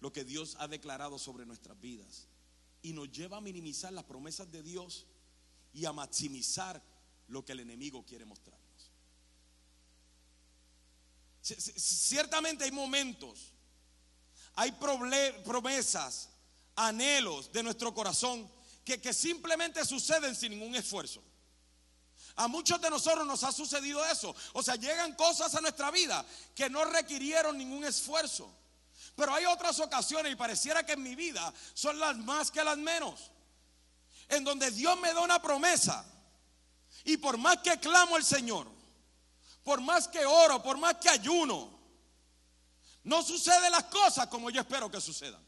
lo que Dios ha declarado sobre nuestras vidas y nos lleva a minimizar las promesas de Dios y a maximizar lo que el enemigo quiere mostrarnos. Ciertamente hay momentos, hay promesas, anhelos de nuestro corazón que, simplemente suceden sin ningún esfuerzo. A muchos de nosotros nos ha sucedido eso. O sea, llegan cosas a nuestra vida que no requirieron ningún esfuerzo. Pero hay otras ocasiones y pareciera que en mi vida son las más que las menos. En donde Dios me da una promesa. Y por más que clamo al Señor, por más que oro, por más que ayuno, no suceden las cosas como yo espero que sucedan.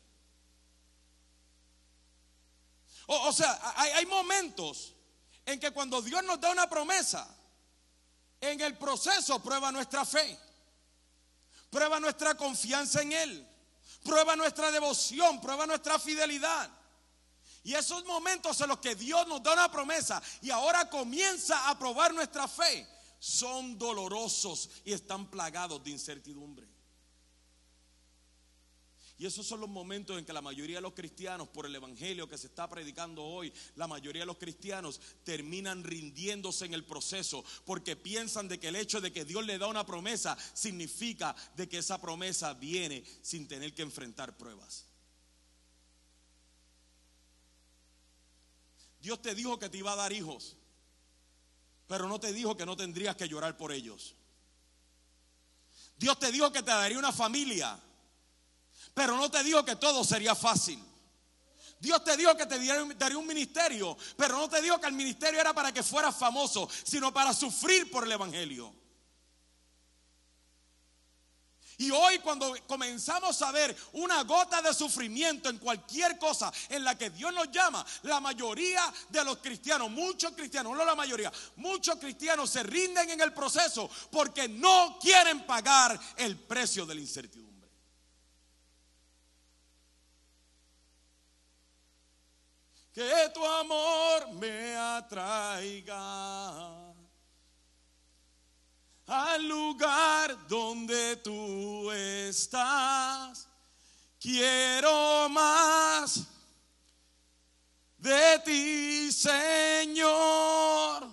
O, sea, hay, hay momentos en que cuando Dios nos da una promesa, en el proceso prueba nuestra fe, prueba nuestra confianza en Él, prueba nuestra devoción, prueba nuestra fidelidad. Y esos momentos en los que Dios nos da una promesa y ahora comienza a probar nuestra fe, son dolorosos y están plagados de incertidumbre. Y esos son los momentos en que la mayoría de los cristianos, por el evangelio que se está predicando hoy, la mayoría de los cristianos terminan rindiéndose en el proceso porque piensan de que el hecho de que Dios le da una promesa significa de que esa promesa viene sin tener que enfrentar pruebas. Dios te dijo que te iba a dar hijos, pero no te dijo que no tendrías que llorar por ellos. Dios te dijo que te daría una familia, pero no te dijo que todo sería fácil. Dios te dijo que te daría un ministerio, pero no te dijo que el ministerio era para que fueras famoso, sino para sufrir por el Evangelio. Y hoy cuando comenzamos a ver una gota de sufrimiento en cualquier cosa en la que Dios nos llama, la mayoría de los cristianos, muchos cristianos, no la mayoría, muchos cristianos se rinden en el proceso porque no quieren pagar el precio de la incertidumbre. Que tu amor me atraiga al lugar donde tú estás. Quiero más de ti, Señor.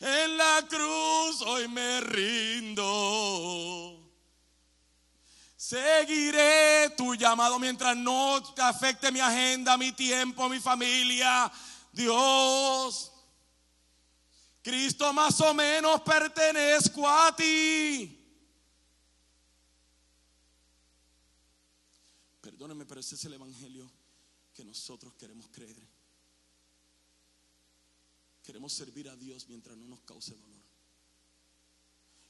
En la cruz hoy me rindo. Seguiré tu llamado mientras no te afecte mi agenda, mi tiempo, mi familia. Dios, Cristo más o menos pertenezco a ti. Perdóneme, pero ese es el evangelio que nosotros queremos creer. Queremos servir a Dios mientras no nos cause dolor.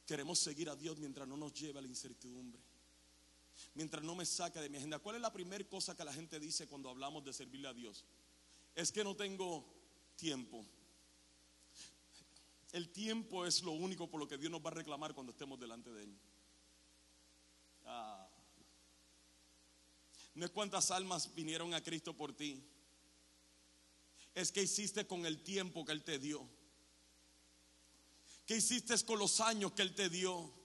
Queremos seguir a Dios mientras no nos lleve a la incertidumbre mientras no me saca de mi agenda. ¿Cuál es la primera cosa que la gente dice cuando hablamos de servirle a Dios? Es que no tengo tiempo. El tiempo es lo único por lo que Dios nos va a reclamar cuando estemos delante de Él. Ah. No es cuántas almas vinieron a Cristo por ti. Es que hiciste con el tiempo que Él te dio. ¿Qué hiciste con los años que Él te dio?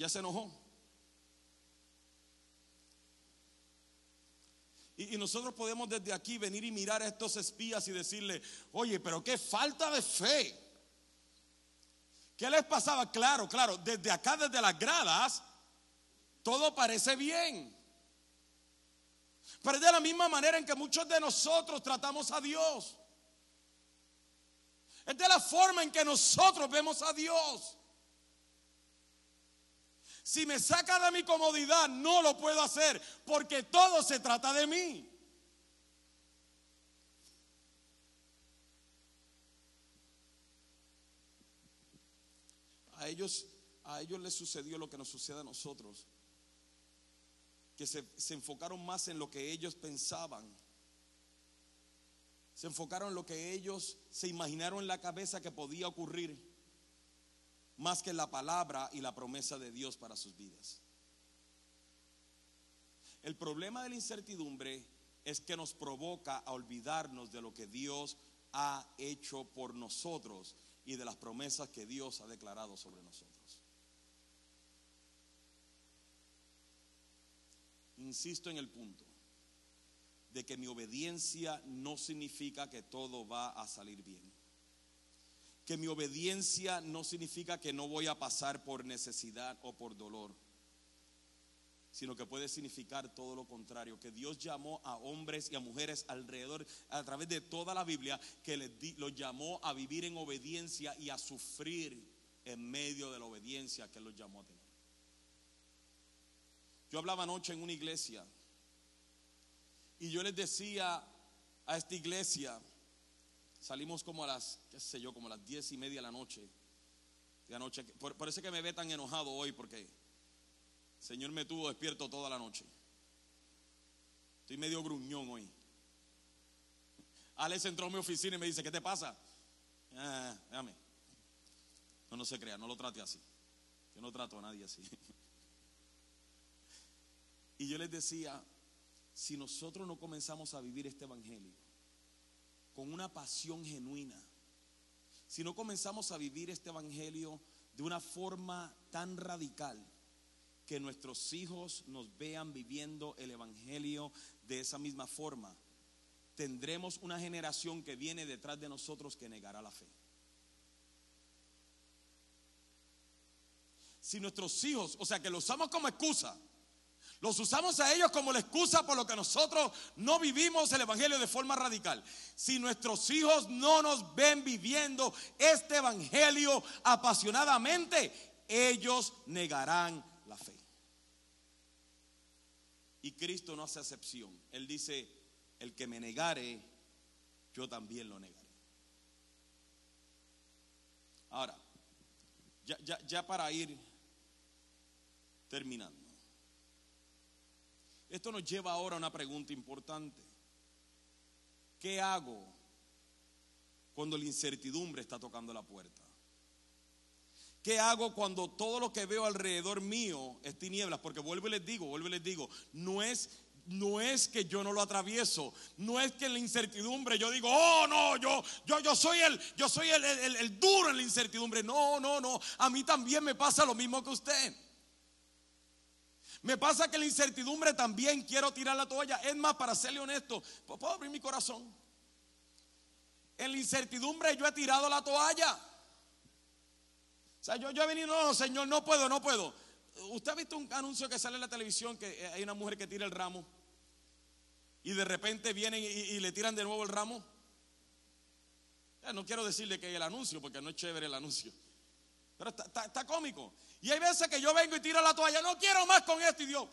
Ya se enojó. Y, nosotros podemos desde aquí venir y mirar a estos espías y decirle, oye, pero qué falta de fe. ¿Qué les pasaba? Claro, claro, desde acá, desde las gradas, todo parece bien. Pero es de la misma manera en que muchos de nosotros tratamos a Dios. Es de la forma en que nosotros vemos a Dios. Si me saca de mi comodidad, no lo puedo hacer porque todo se trata de mí. A ellos, a ellos les sucedió lo que nos sucede a nosotros, que se, se enfocaron más en lo que ellos pensaban. Se enfocaron en lo que ellos se imaginaron en la cabeza que podía ocurrir más que la palabra y la promesa de Dios para sus vidas. El problema de la incertidumbre es que nos provoca a olvidarnos de lo que Dios ha hecho por nosotros y de las promesas que Dios ha declarado sobre nosotros. Insisto en el punto de que mi obediencia no significa que todo va a salir bien que mi obediencia no significa que no voy a pasar por necesidad o por dolor. sino que puede significar todo lo contrario, que Dios llamó a hombres y a mujeres alrededor, a través de toda la Biblia, que los llamó a vivir en obediencia y a sufrir en medio de la obediencia que los llamó a tener. Yo hablaba anoche en una iglesia y yo les decía a esta iglesia, salimos como a las, qué sé yo, como a las diez y media de la noche. De anoche. Por, por eso que me ve tan enojado hoy, porque el Señor me tuvo despierto toda la noche. Estoy medio gruñón hoy. Alex entró a mi oficina y me dice, ¿qué te pasa? Ah, déjame. No, no se crea, no lo trate así. Yo no trato a nadie así. <laughs> Y yo les decía, si nosotros no comenzamos a vivir este evangelio con una pasión genuina, si no comenzamos a vivir este evangelio de una forma tan radical, que nuestros hijos nos vean viviendo el evangelio de esa misma forma, tendremos una generación que viene detrás de nosotros que negará la fe. Si nuestros hijos, o sea, que los usamos como excusa, los usamos a ellos como la excusa por lo que nosotros no vivimos el Evangelio de forma radical. Si nuestros hijos no nos ven viviendo este Evangelio apasionadamente, ellos negarán la fe. Y Cristo no hace excepción. Él dice, el que me negare, yo también lo negaré. Ahora, ya, ya, para ir terminando. Esto nos lleva ahora a una pregunta importante. ¿Qué hago cuando la incertidumbre está tocando la puerta? ¿Qué hago cuando todo lo que veo alrededor mío es tinieblas? Porque vuelvo y les digo, vuelvo y les digo, no es no es que yo no lo atravieso, no es que en la incertidumbre yo digo, oh no, yo, yo, yo soy el, yo soy el, el duro en la incertidumbre. No, no, no. A mí también me pasa lo mismo que usted. Me pasa que la incertidumbre también quiero tirar la toalla. Es más, para serle honesto, puedo abrir mi corazón. En la incertidumbre yo he tirado la toalla. O sea, yo, he venido, no, Señor, no puedo, no puedo. ¿Usted ha visto un anuncio que sale en la televisión que hay una mujer que tira el ramo? Y de repente vienen y, le tiran de nuevo el ramo. no quiero decirle que hay el anuncio, porque no es chévere el anuncio. Pero está, cómico. Y hay veces que yo vengo y tiro la toalla, no quiero más con esto y Dios.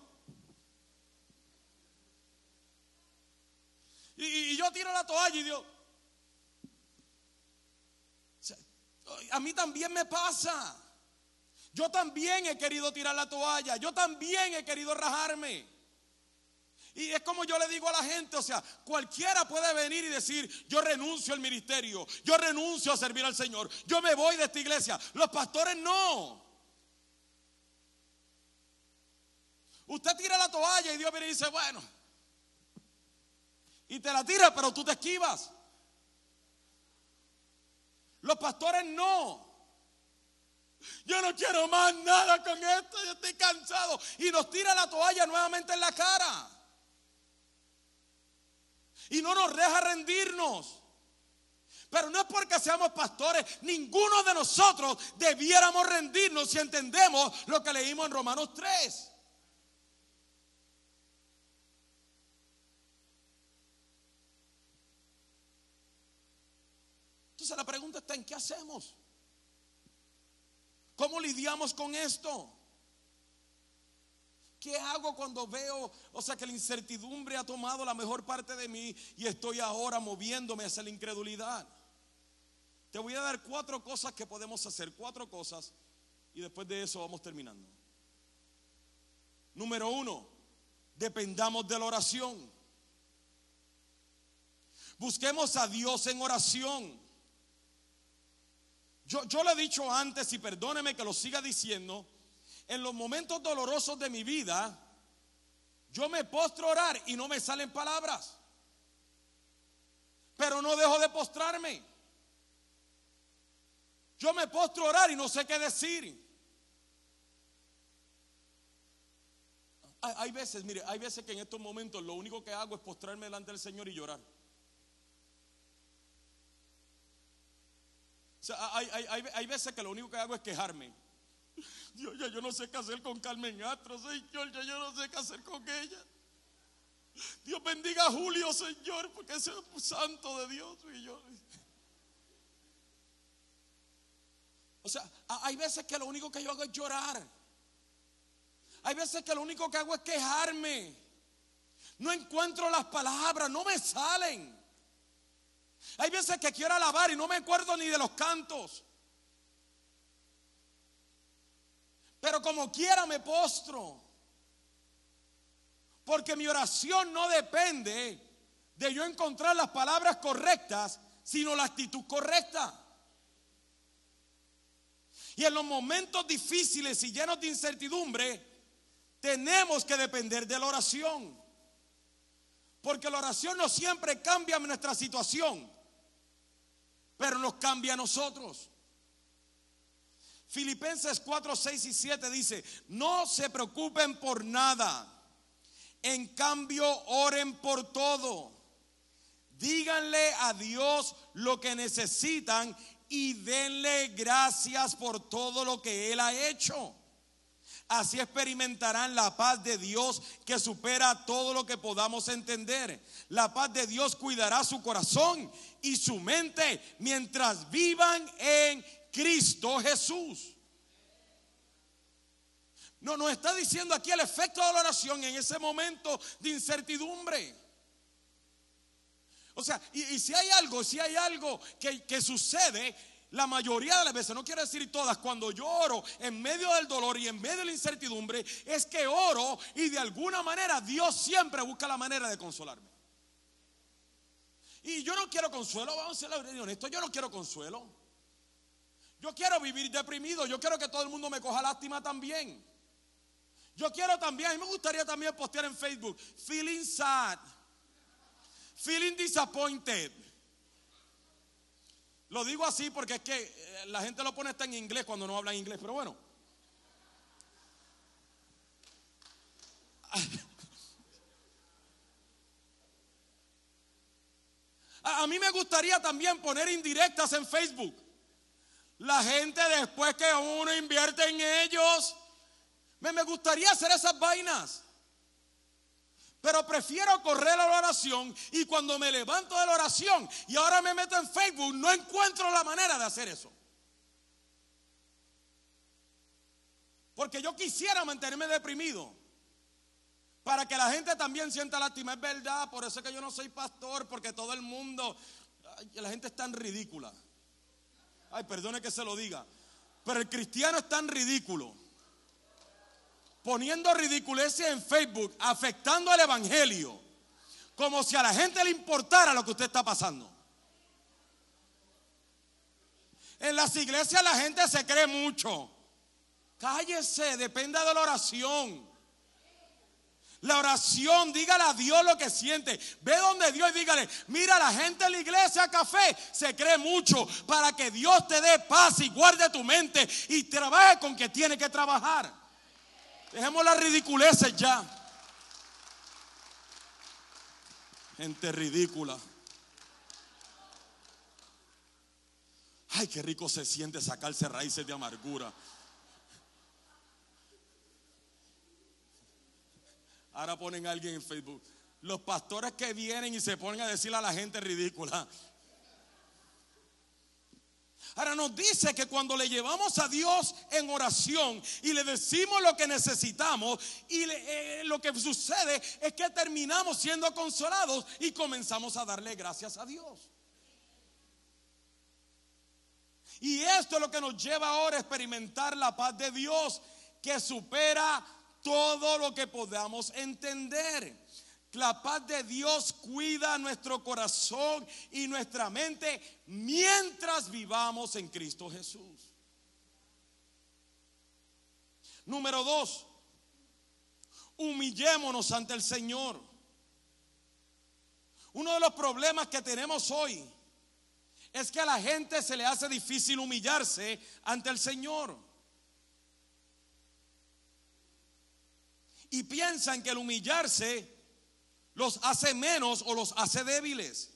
Y, yo tiro la toalla y Dios. A mí también me pasa. Yo también he querido tirar la toalla. Yo también he querido rajarme. Y es como yo le digo a la gente, o sea, cualquiera puede venir y decir, yo renuncio al ministerio, yo renuncio a servir al Señor, yo me voy de esta iglesia. Los pastores no. Usted tira la toalla y Dios viene y dice, bueno, y te la tira, pero tú te esquivas. Los pastores no. Yo no quiero más nada con esto, yo estoy cansado. Y nos tira la toalla nuevamente en la cara y no nos deja rendirnos. Pero no es porque seamos pastores, ninguno de nosotros debiéramos rendirnos si entendemos lo que leímos en Romanos 3. La pregunta está en qué hacemos. ¿Cómo lidiamos con esto? ¿Qué hago cuando veo, o sea, que la incertidumbre ha tomado la mejor parte de mí y estoy ahora moviéndome hacia la incredulidad? Te voy a dar cuatro cosas que podemos hacer, cuatro cosas, y después de eso vamos terminando. Número uno, dependamos de la oración. Busquemos a Dios en oración. Yo, yo le he dicho antes, y perdóneme que lo siga diciendo, en los momentos dolorosos de mi vida, yo me postro a orar y no me salen palabras. Pero no dejo de postrarme. Yo me postro a orar y no sé qué decir. Hay, veces, mire, hay veces que en estos momentos lo único que hago es postrarme delante del Señor y llorar. Sea, hay, hay veces que lo único que hago es quejarme. Dios, ya yo no sé qué hacer con Carmen Astro, Señor, ya yo no sé qué hacer con ella. Dios bendiga a Julio, Señor, porque ese es un santo de Dios. Y. O sea, hay veces que lo único que yo hago es llorar. Hay veces que lo único que hago es quejarme. No encuentro las palabras, no me salen. Hay veces que quiero alabar y no me acuerdo ni de los cantos. Pero como quiera me postro. Porque mi oración no depende de yo encontrar las palabras correctas, sino la actitud correcta. Y en los momentos difíciles y llenos de incertidumbre, tenemos que depender de la oración. Porque la oración no siempre cambia nuestra situación, pero nos cambia a nosotros. Filipenses 4, 6 y 7 dice, no se preocupen por nada, en cambio oren por todo. Díganle a Dios lo que necesitan y denle gracias por todo lo que Él ha hecho. Así experimentarán la paz de Dios que supera todo lo que podamos entender. La paz de Dios cuidará su corazón y su mente mientras vivan en Cristo Jesús. No, nos está diciendo aquí el efecto de la oración en ese momento de incertidumbre. O sea, y, si hay algo, si hay algo que, sucede, la mayoría de las veces, no quiero decir todas, cuando yo oro en medio del dolor y en medio de la incertidumbre, es que oro y de alguna manera Dios siempre busca la manera de consolarme. Y yo no quiero consuelo, vamos a ser honestos, yo no quiero consuelo. Yo quiero vivir deprimido, yo quiero que todo el mundo me coja lástima también. Yo quiero también, a mí me gustaría también postear en Facebook, feeling sad, feeling disappointed. Lo digo así porque es que eh, la gente lo pone hasta en inglés cuando no habla inglés, pero bueno. <laughs> A, mí me gustaría también poner indirectas en Facebook. La gente después que uno invierte en ellos, me, me gustaría hacer esas vainas. Pero prefiero correr a la oración y cuando me levanto de la oración y ahora me meto en Facebook, no encuentro la manera de hacer eso. Porque yo quisiera mantenerme deprimido. Para que la gente también sienta lástima. Es verdad, por eso es que yo no soy pastor, porque todo el mundo, la gente es tan ridícula. Ay, perdone que se lo diga. Pero el cristiano es tan ridículo poniendo ridiculeces en Facebook, afectando al Evangelio, como si a la gente le importara lo que usted está pasando. En las iglesias la gente se cree mucho. Cállese, dependa de la oración. La oración, dígale a Dios lo que siente. Ve donde Dios y dígale, mira, la gente en la iglesia café se cree mucho para que Dios te dé paz y guarde tu mente y trabaje con que tiene que trabajar. Dejemos las ridiculeces ya. Gente ridícula. Ay, qué rico se siente sacarse raíces de amargura. Ahora ponen a alguien en Facebook. Los pastores que vienen y se ponen a decirle a la gente ridícula. Ahora nos dice que cuando le llevamos a Dios en oración y le decimos lo que necesitamos y eh, lo que sucede es que terminamos siendo consolados y comenzamos a darle gracias a Dios. Y esto es lo que nos lleva ahora a experimentar la paz de Dios que supera todo lo que podamos entender. La paz de Dios cuida nuestro corazón y nuestra mente mientras vivamos en Cristo Jesús. Número dos, humillémonos ante el Señor. Uno de los problemas que tenemos hoy es que a la gente se le hace difícil humillarse ante el Señor. Y piensan que el humillarse los hace menos o los hace débiles.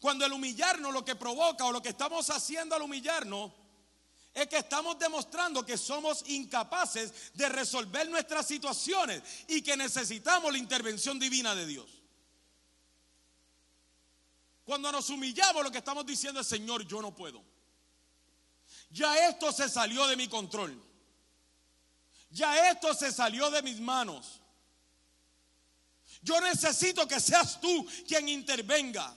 Cuando el humillarnos lo que provoca o lo que estamos haciendo al humillarnos es que estamos demostrando que somos incapaces de resolver nuestras situaciones y que necesitamos la intervención divina de Dios. Cuando nos humillamos, lo que estamos diciendo es, Señor, yo no puedo. Ya esto se salió de mi control. Ya esto se salió de mis manos. Yo necesito que seas tú quien intervenga.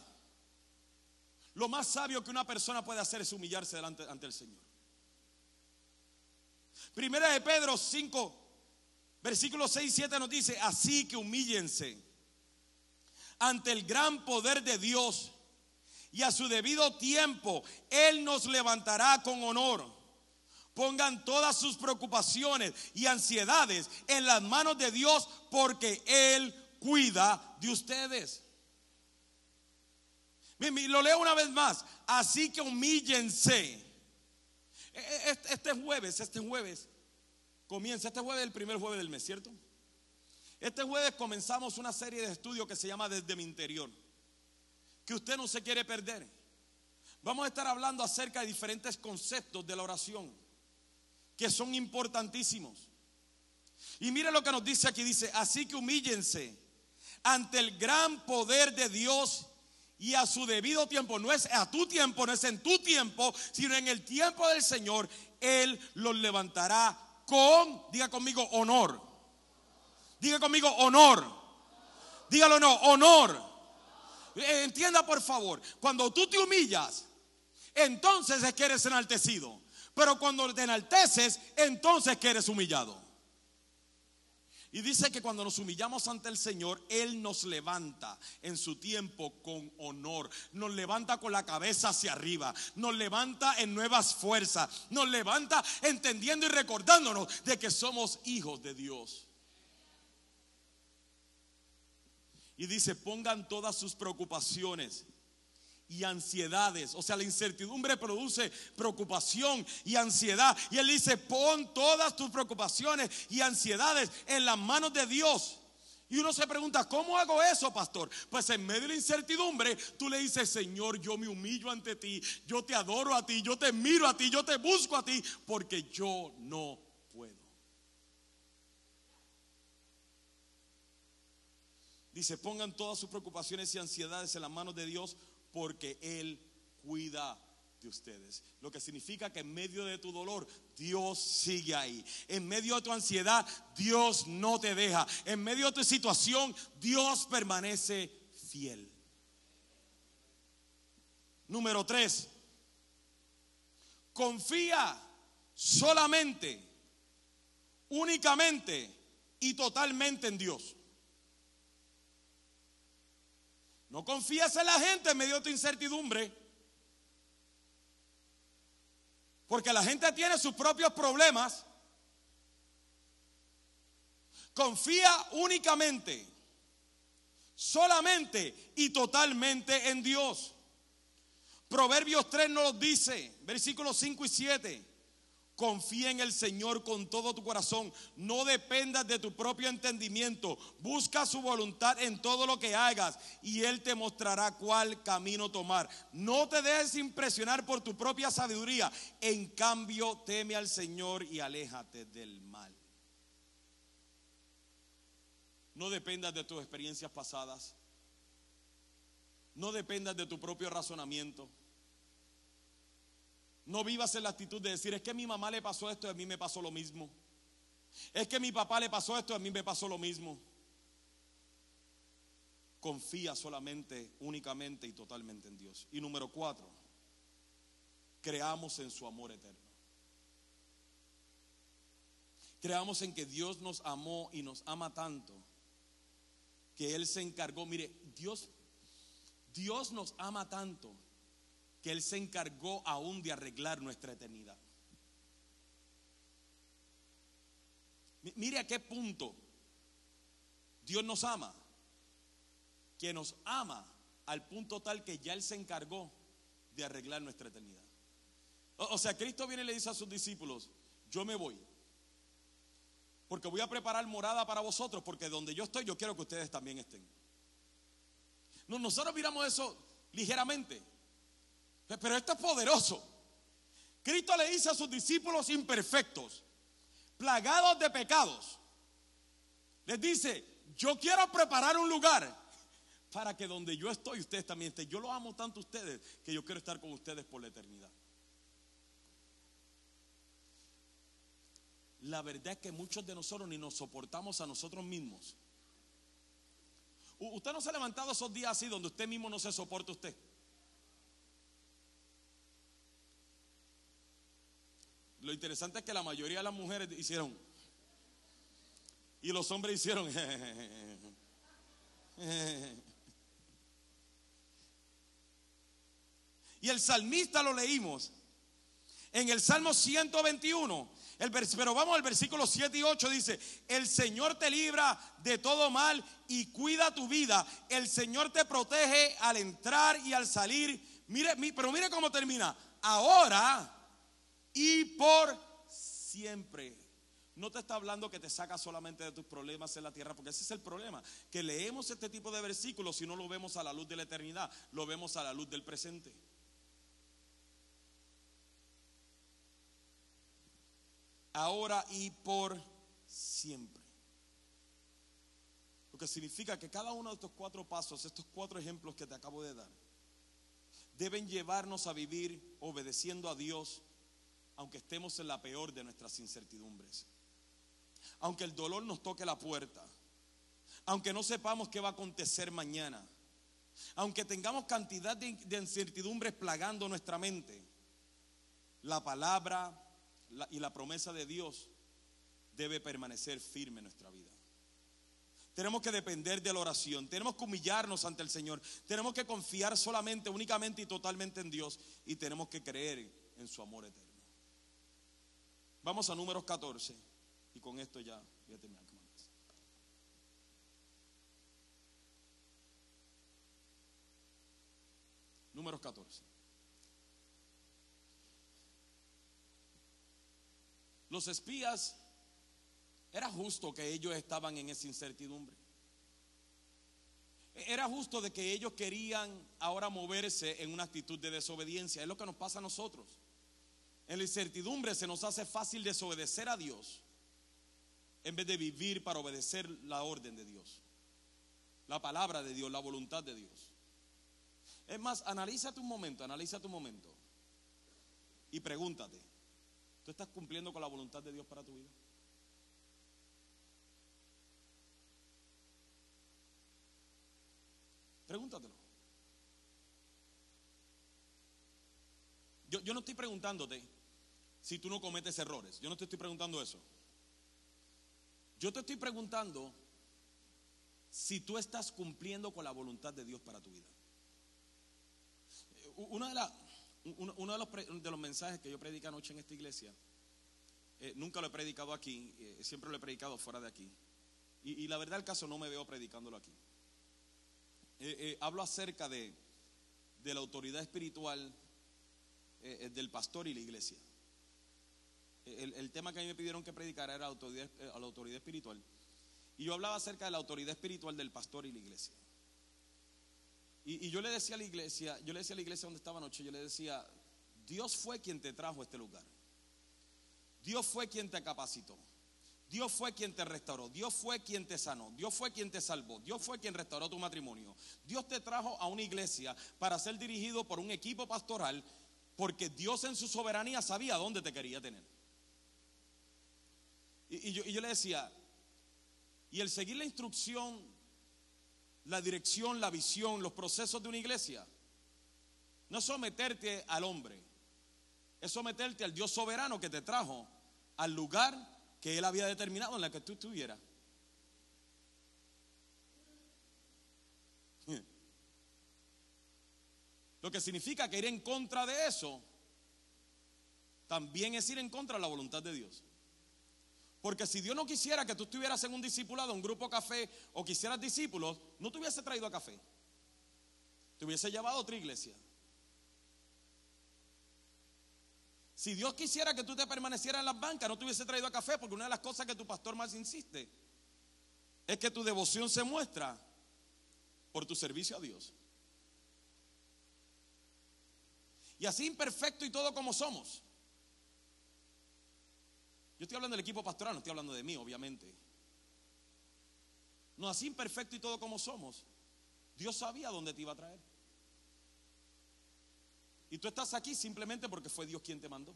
Lo más sabio que una persona puede hacer es humillarse delante ante el Señor. Primera de Pedro 5, versículos 6 y 7 nos dice, así que humíllense ante el gran poder de Dios y a su debido tiempo Él nos levantará con honor. Pongan todas sus preocupaciones y ansiedades en las manos de Dios porque Él cuida de ustedes. Lo leo una vez más. Así que humíllense. E, e, este jueves, este jueves, comienza, este jueves es el primer jueves del mes, ¿cierto? Este jueves comenzamos una serie de estudios que se llama Desde mi interior, que usted no se quiere perder. Vamos a estar hablando acerca de diferentes conceptos de la oración, que son importantísimos. Y mire lo que nos dice aquí, dice, así que humíllense ante el gran poder de Dios y a su debido tiempo, no es a tu tiempo, no es en tu tiempo, sino en el tiempo del Señor, Él los levantará con, diga conmigo, honor. Diga conmigo, honor. Dígalo no, honor. Eh, entienda por favor, cuando tú te humillas, entonces es que eres enaltecido. Pero cuando te enalteces, entonces que eres humillado. Y dice que cuando nos humillamos ante el Señor, Él nos levanta en su tiempo con honor. Nos levanta con la cabeza hacia arriba. Nos levanta en nuevas fuerzas. Nos levanta entendiendo y recordándonos de que somos hijos de Dios. Y dice, pongan todas sus preocupaciones y ansiedades. O sea, la incertidumbre produce preocupación y ansiedad. Y él dice, pon todas tus preocupaciones y ansiedades en las manos de Dios. Y uno se pregunta, ¿cómo hago eso, pastor? Pues en medio de la incertidumbre, tú le dices, Señor, yo me humillo ante ti, yo te adoro a ti, yo te miro a ti, yo te busco a ti, porque yo no puedo. Dice, pongan todas sus preocupaciones y ansiedades en las manos de Dios porque Él cuida de ustedes. Lo que significa que en medio de tu dolor, Dios sigue ahí. En medio de tu ansiedad, Dios no te deja. En medio de tu situación, Dios permanece fiel. Número tres, confía solamente, únicamente y totalmente en Dios. No confías en la gente en medio de tu incertidumbre. Porque la gente tiene sus propios problemas. Confía únicamente, solamente y totalmente en Dios. Proverbios 3 nos dice, versículos 5 y 7. Confía en el Señor con todo tu corazón. No dependas de tu propio entendimiento. Busca su voluntad en todo lo que hagas y Él te mostrará cuál camino tomar. No te dejes impresionar por tu propia sabiduría. En cambio, teme al Señor y aléjate del mal. No dependas de tus experiencias pasadas. No dependas de tu propio razonamiento. No vivas en la actitud de decir, es que a mi mamá le pasó esto y a mí me pasó lo mismo. Es que a mi papá le pasó esto y a mí me pasó lo mismo. Confía solamente, únicamente y totalmente en Dios. Y número cuatro, creamos en su amor eterno. Creamos en que Dios nos amó y nos ama tanto que Él se encargó. Mire, Dios, Dios nos ama tanto que Él se encargó aún de arreglar nuestra eternidad. Mire a qué punto Dios nos ama, que nos ama al punto tal que ya Él se encargó de arreglar nuestra eternidad. O, sea, Cristo viene y le dice a sus discípulos, yo me voy, porque voy a preparar morada para vosotros, porque donde yo estoy yo quiero que ustedes también estén. nosotros miramos eso ligeramente. Pero esto es poderoso. Cristo le dice a sus discípulos imperfectos, plagados de pecados, les dice, yo quiero preparar un lugar para que donde yo estoy, ustedes también estén. Yo los amo tanto a ustedes que yo quiero estar con ustedes por la eternidad. La verdad es que muchos de nosotros ni nos soportamos a nosotros mismos. Usted no se ha levantado esos días así donde usted mismo no se soporta usted. Interesante es que la mayoría de las mujeres hicieron y los hombres hicieron <laughs> Y el salmista lo leímos en el Salmo 121. El pero vamos al versículo 7 y 8 dice, el Señor te libra de todo mal y cuida tu vida. El Señor te protege al entrar y al salir. Mire, pero mire cómo termina. Ahora y por siempre. No te está hablando que te saca solamente de tus problemas en la tierra, porque ese es el problema, que leemos este tipo de versículos y no lo vemos a la luz de la eternidad, lo vemos a la luz del presente. ahora y por siempre. Lo que significa que cada uno de estos cuatro pasos, estos cuatro ejemplos que te acabo de dar, deben llevarnos a vivir obedeciendo a Dios, aunque estemos en la peor de nuestras incertidumbres. Aunque el dolor nos toque la puerta, aunque no sepamos qué va a acontecer mañana, aunque tengamos cantidad de, incertidumbres plagando nuestra mente, la palabra y la promesa de Dios debe permanecer firme en nuestra vida. Tenemos que depender de la oración, tenemos que humillarnos ante el Señor, tenemos que confiar solamente, únicamente y totalmente en Dios y tenemos que creer en su amor eterno. Vamos a números 14 y con esto ya voy a terminar. Números 14. Los espías, era justo que ellos estaban en esa incertidumbre. Era justo de que ellos querían ahora moverse en una actitud de desobediencia. Es lo que nos pasa a nosotros. En la incertidumbre se nos hace fácil desobedecer a Dios en vez de vivir para obedecer la orden de Dios, la palabra de Dios, la voluntad de Dios. Es más, analízate un momento, analízate un momento y pregúntate, ¿Tú estás cumpliendo con la voluntad de Dios para tu vida? Pregúntatelo. Yo, no estoy preguntándote si tú no cometes errores. Yo no te estoy preguntando eso. Yo te estoy preguntando si tú estás cumpliendo con la voluntad de Dios para tu vida. Las uno, de, los de, los, mensajes que yo prediqué anoche en esta iglesia, eh, nunca lo he predicado aquí, eh, siempre lo he predicado fuera de aquí. Y, la verdad el caso no me veo predicándolo aquí. Eh, hablo acerca de, la autoridad espiritual del pastor y la iglesia. El, tema que a mí me pidieron que predicara era autoridad, la autoridad espiritual. Y yo hablaba acerca de la autoridad espiritual del pastor y la iglesia. Y, yo le decía a la iglesia, yo le decía a la iglesia donde estaba anoche, yo le decía, Dios fue quien te trajo a este lugar. Dios fue quien te capacitó. Dios fue quien te restauró, Dios fue quien te sanó, Dios fue quien te salvó, Dios fue quien restauró tu matrimonio. Dios te trajo a una iglesia para ser dirigido por un equipo pastoral porque Dios en su soberanía sabía dónde te quería tener. Y, yo, y yo le decía, y el seguir la instrucción la dirección, la visión, los procesos de una iglesia. No someterte al hombre, es someterte al Dios soberano que te trajo al lugar que Él había determinado en la que tú estuvieras. Lo que significa que ir en contra de eso también es ir en contra de la voluntad de Dios. Porque si Dios no quisiera que tú estuvieras en un discipulado, un grupo café, o quisieras discípulos, no te hubiese traído a café. Te hubiese llevado a otra iglesia. Si Dios quisiera que tú te permanecieras en las bancas, no te hubiese traído a café, porque una de las cosas que tu pastor más insiste es que tu devoción se muestra por tu servicio a Dios. Y así imperfecto y todo como somos, Yo estoy hablando del equipo pastoral, no estoy hablando de mí, obviamente. No así imperfecto y todo como somos. Dios sabía dónde te iba a traer. Y tú estás aquí simplemente porque fue Dios quien te mandó.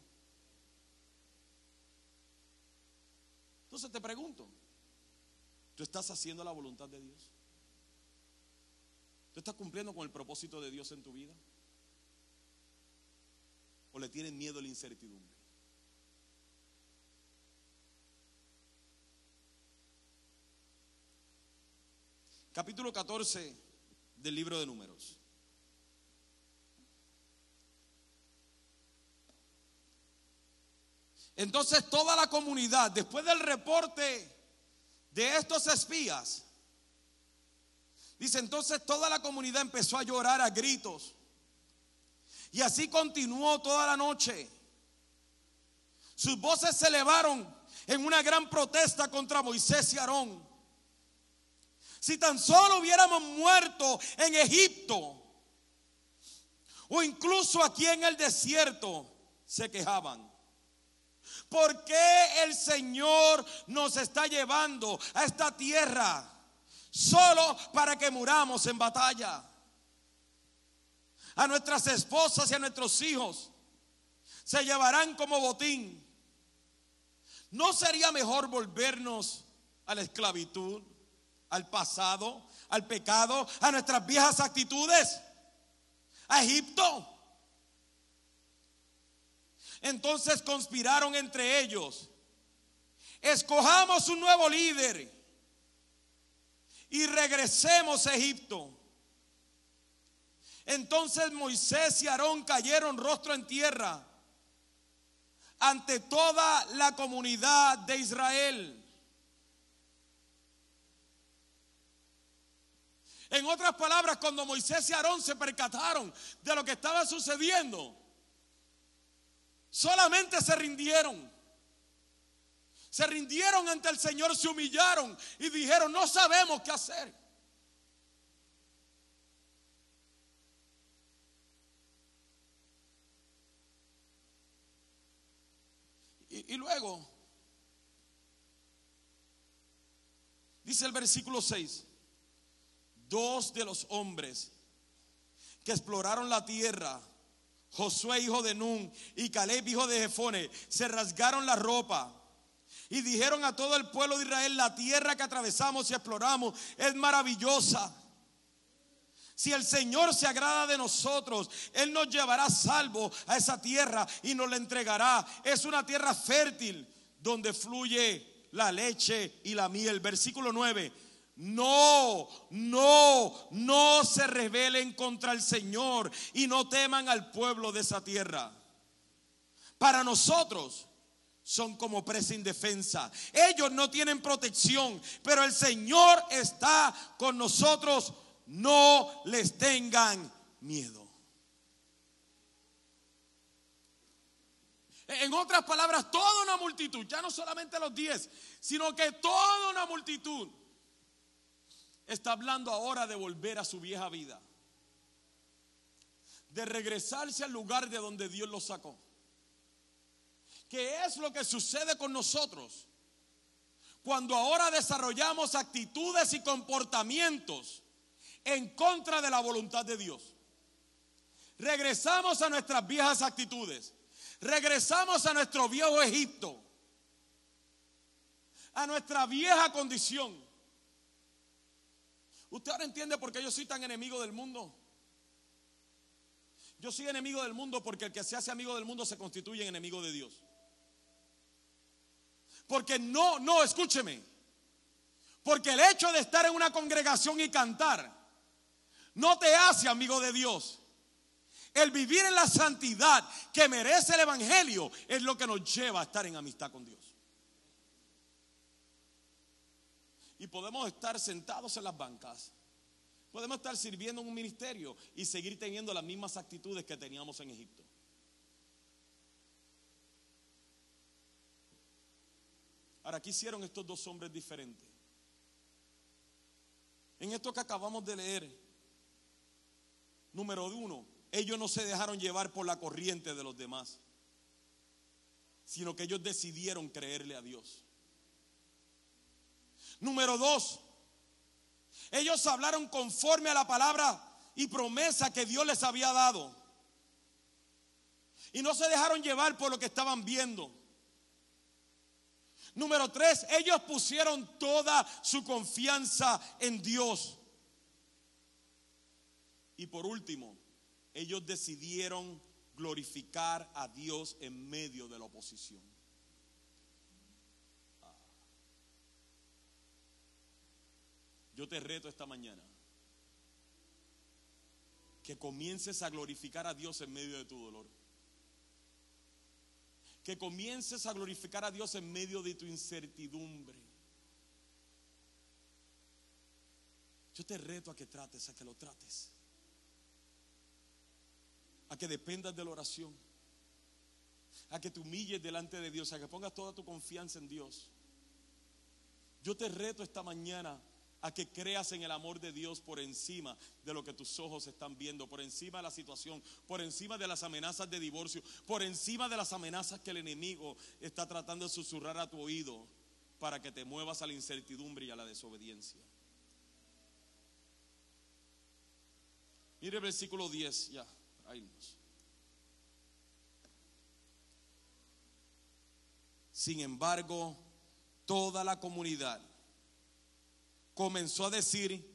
Entonces te pregunto, ¿tú estás haciendo la voluntad de Dios? ¿Tú estás cumpliendo con el propósito de Dios en tu vida? ¿O le tienes miedo a la incertidumbre? Capítulo 14 del libro de números. Entonces toda la comunidad, después del reporte de estos espías, dice, entonces toda la comunidad empezó a llorar a gritos. Y así continuó toda la noche. Sus voces se elevaron en una gran protesta contra Moisés y Aarón. Si tan solo hubiéramos muerto en Egipto o incluso aquí en el desierto, se quejaban. ¿Por qué el Señor nos está llevando a esta tierra solo para que muramos en batalla? A nuestras esposas y a nuestros hijos se llevarán como botín. ¿No sería mejor volvernos a la esclavitud? al pasado, al pecado, a nuestras viejas actitudes, a Egipto. Entonces conspiraron entre ellos. Escojamos un nuevo líder y regresemos a Egipto. Entonces Moisés y Aarón cayeron rostro en tierra ante toda la comunidad de Israel. En otras palabras, cuando Moisés y Aarón se percataron de lo que estaba sucediendo, solamente se rindieron. Se rindieron ante el Señor, se humillaron y dijeron, no sabemos qué hacer. Y, luego, dice el versículo 6 dos de los hombres que exploraron la tierra, Josué hijo de Nun y Caleb hijo de Jefone, se rasgaron la ropa y dijeron a todo el pueblo de Israel, la tierra que atravesamos y exploramos es maravillosa. Si el Señor se agrada de nosotros, Él nos llevará salvo a esa tierra y nos la entregará. Es una tierra fértil donde fluye la leche y la miel. Versículo 9. No, no, no se rebelen contra el Señor y no teman al pueblo de esa tierra. Para nosotros son como presa indefensa. Ellos no tienen protección, pero el Señor está con nosotros. No les tengan miedo. En otras palabras, toda una multitud, ya no solamente los diez, sino que toda una multitud está hablando ahora de volver a su vieja vida. De regresarse al lugar de donde Dios lo sacó. ¿Qué es lo que sucede con nosotros? Cuando ahora desarrollamos actitudes y comportamientos en contra de la voluntad de Dios. Regresamos a nuestras viejas actitudes. Regresamos a nuestro viejo Egipto. A nuestra vieja condición. ¿Usted ahora entiende por qué yo soy tan enemigo del mundo? Yo soy enemigo del mundo porque el que se hace amigo del mundo se constituye en enemigo de Dios. Porque no, no, escúcheme. Porque el hecho de estar en una congregación y cantar no te hace amigo de Dios. El vivir en la santidad que merece el Evangelio es lo que nos lleva a estar en amistad con Dios. Y podemos estar sentados en las bancas. Podemos estar sirviendo en un ministerio y seguir teniendo las mismas actitudes que teníamos en Egipto. Ahora, ¿qué hicieron estos dos hombres diferentes? En esto que acabamos de leer, número uno, ellos no se dejaron llevar por la corriente de los demás sino que ellos decidieron creerle a Dios. Número dos, ellos hablaron conforme a la palabra y promesa que Dios les había dado. Y no se dejaron llevar por lo que estaban viendo. Número tres, ellos pusieron toda su confianza en Dios. Y por último, ellos decidieron glorificar a Dios en medio de la oposición. Yo te reto esta mañana que comiences a glorificar a Dios en medio de tu dolor. Que comiences a glorificar a Dios en medio de tu incertidumbre. Yo te reto a que trates, a que lo trates. A que dependas de la oración. A que te humilles delante de Dios, a que pongas toda tu confianza en Dios. Yo te reto esta mañana a que creas en el amor de Dios por encima de lo que tus ojos están viendo, por encima de la situación, por encima de las amenazas de divorcio, por encima de las amenazas que el enemigo está tratando de susurrar a tu oído para que te muevas a la incertidumbre y a la desobediencia. Mire el versículo 10, ya, Sin embargo, toda la comunidad comenzó a decir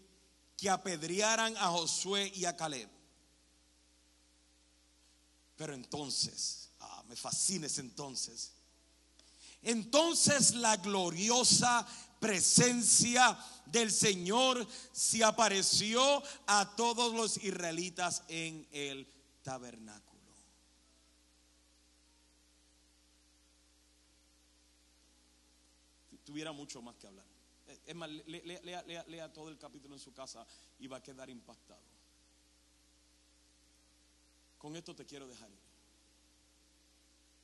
que apedrearan a Josué y a Caleb. Pero entonces, ah, me fascina ese entonces. Entonces la gloriosa presencia del Señor se apareció a todos los israelitas en el tabernáculo. Tuviera mucho más que hablar. Es más, lea, todo el capítulo en su casa y va a quedar impactado. Con esto te quiero dejar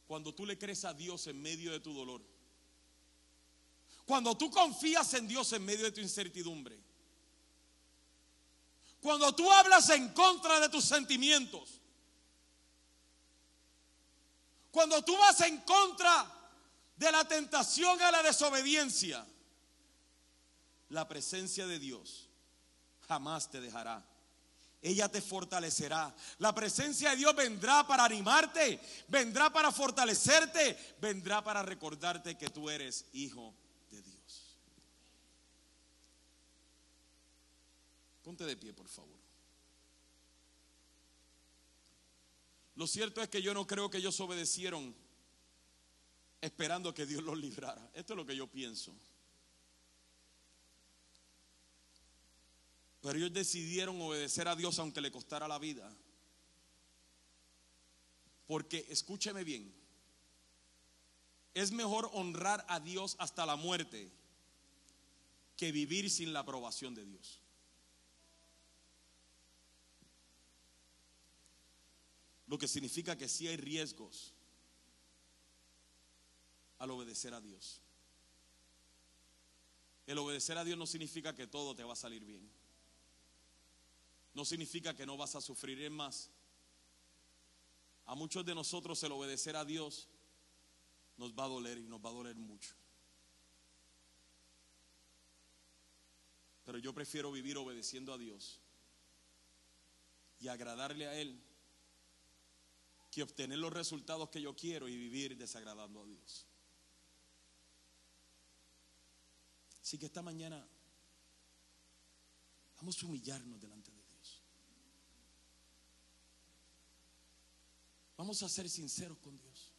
Cuando tú le crees a Dios en medio de tu dolor, cuando tú confías en Dios en medio de tu incertidumbre, cuando tú hablas en contra de tus sentimientos, cuando tú vas en contra de la tentación a la desobediencia, la presencia de Dios jamás te dejará. Ella te fortalecerá. La presencia de Dios vendrá para animarte, vendrá para fortalecerte, vendrá para recordarte que tú eres hijo de Dios. Ponte de pie, por favor. Lo cierto es que yo no creo que ellos obedecieron esperando que Dios los librara. Esto es lo que yo pienso. Pero ellos decidieron obedecer a Dios aunque le costara la vida. Porque escúcheme bien, es mejor honrar a Dios hasta la muerte que vivir sin la aprobación de Dios. Lo que significa que sí hay riesgos al obedecer a Dios. El obedecer a Dios no significa que todo te va a salir bien no significa que no vas a sufrir más. A muchos de nosotros el obedecer a Dios nos va a doler y nos va a doler mucho. Pero yo prefiero vivir obedeciendo a Dios y agradarle a Él que obtener los resultados que yo quiero y vivir desagradando a Dios. Así que esta mañana vamos a humillarnos delante de Vamos a ser sinceros con Dios.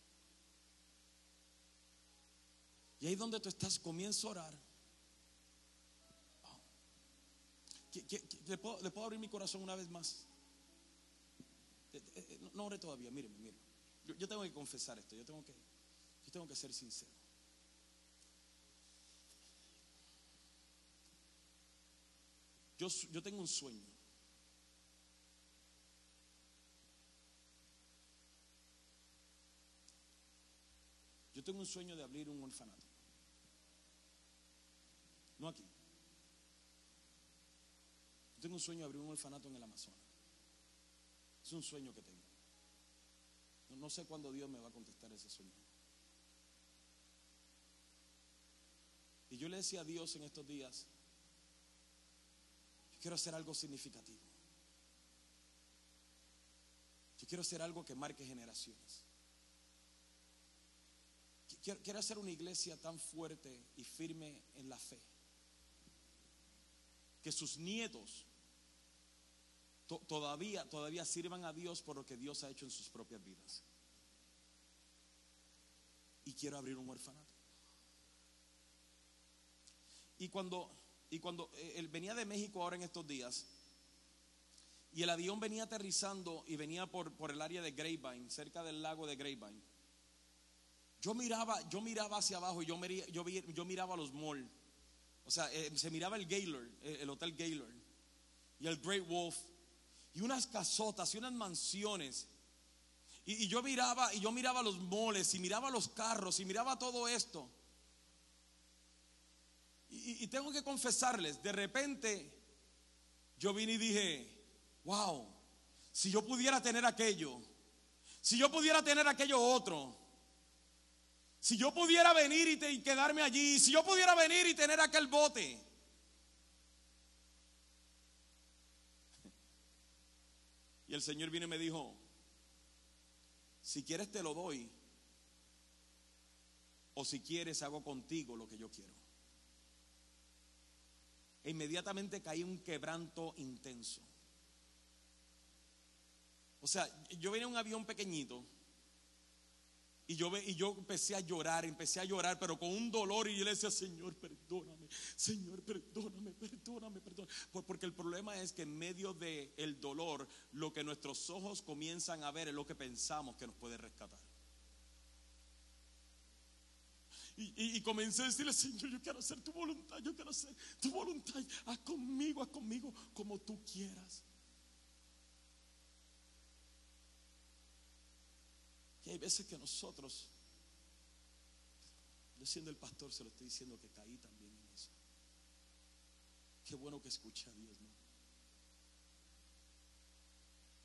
Y ahí donde tú estás, comienza a orar. ¿Le puedo, abrir mi corazón una vez más? Eh, eh, eh, no ore todavía, míreme, mire. Yo, tengo que confesar esto, yo tengo que, yo tengo que ser sincero. Yo, yo tengo un sueño. Yo tengo un sueño de abrir un orfanato. No aquí. Yo tengo un sueño de abrir un orfanato en el Amazonas. Es un sueño que tengo. No, sé cuándo Dios me va a contestar ese sueño. Y yo le decía a Dios en estos días, yo quiero hacer algo significativo. Yo quiero hacer algo que marque generaciones. Quiero, quiero hacer una iglesia tan fuerte y firme en la fe que sus nietos todavía, todavía sirvan a Dios por lo que Dios ha hecho en sus propias vidas. Y quiero abrir un orfanato. Y cuando, y cuando eh, él venía de México ahora en estos días, y el avión venía aterrizando y venía por, por el área de Grapevine, cerca del lago de Grapevine. Yo miraba, yo miraba hacia abajo y yo, yo, yo miraba los malls. O sea, eh, se miraba el Gaylord, eh, el Hotel Gaylord y el Great Wolf y unas casotas y unas mansiones. Y, yo miraba y yo miraba los moles y miraba los carros y miraba todo esto. Y, y tengo que confesarles, de repente yo vine y dije, wow, si yo pudiera tener aquello, si yo pudiera tener aquello otro, si yo pudiera venir y, quedarme allí, si yo pudiera venir y tener aquel bote. Y el Señor vino y me dijo, si quieres te lo doy, o si quieres hago contigo lo que yo quiero. E inmediatamente caí un quebranto intenso. O sea, yo venía en un avión pequeñito y yo, y yo empecé a llorar, empecé a llorar, pero con un dolor. Y yo le decía, Señor, perdóname, Señor, perdóname, perdóname, perdóname. Porque el problema es que en medio del el dolor, lo que nuestros ojos comienzan a ver es lo que pensamos que nos puede rescatar. Y, y, comencé a decirle, Señor, yo quiero hacer tu voluntad, yo quiero hacer tu voluntad. Haz conmigo, haz conmigo como tú quieras. Y hay veces que nosotros, yo siendo el pastor, se lo estoy diciendo que caí también en eso. Qué bueno que escucha a Dios, ¿no?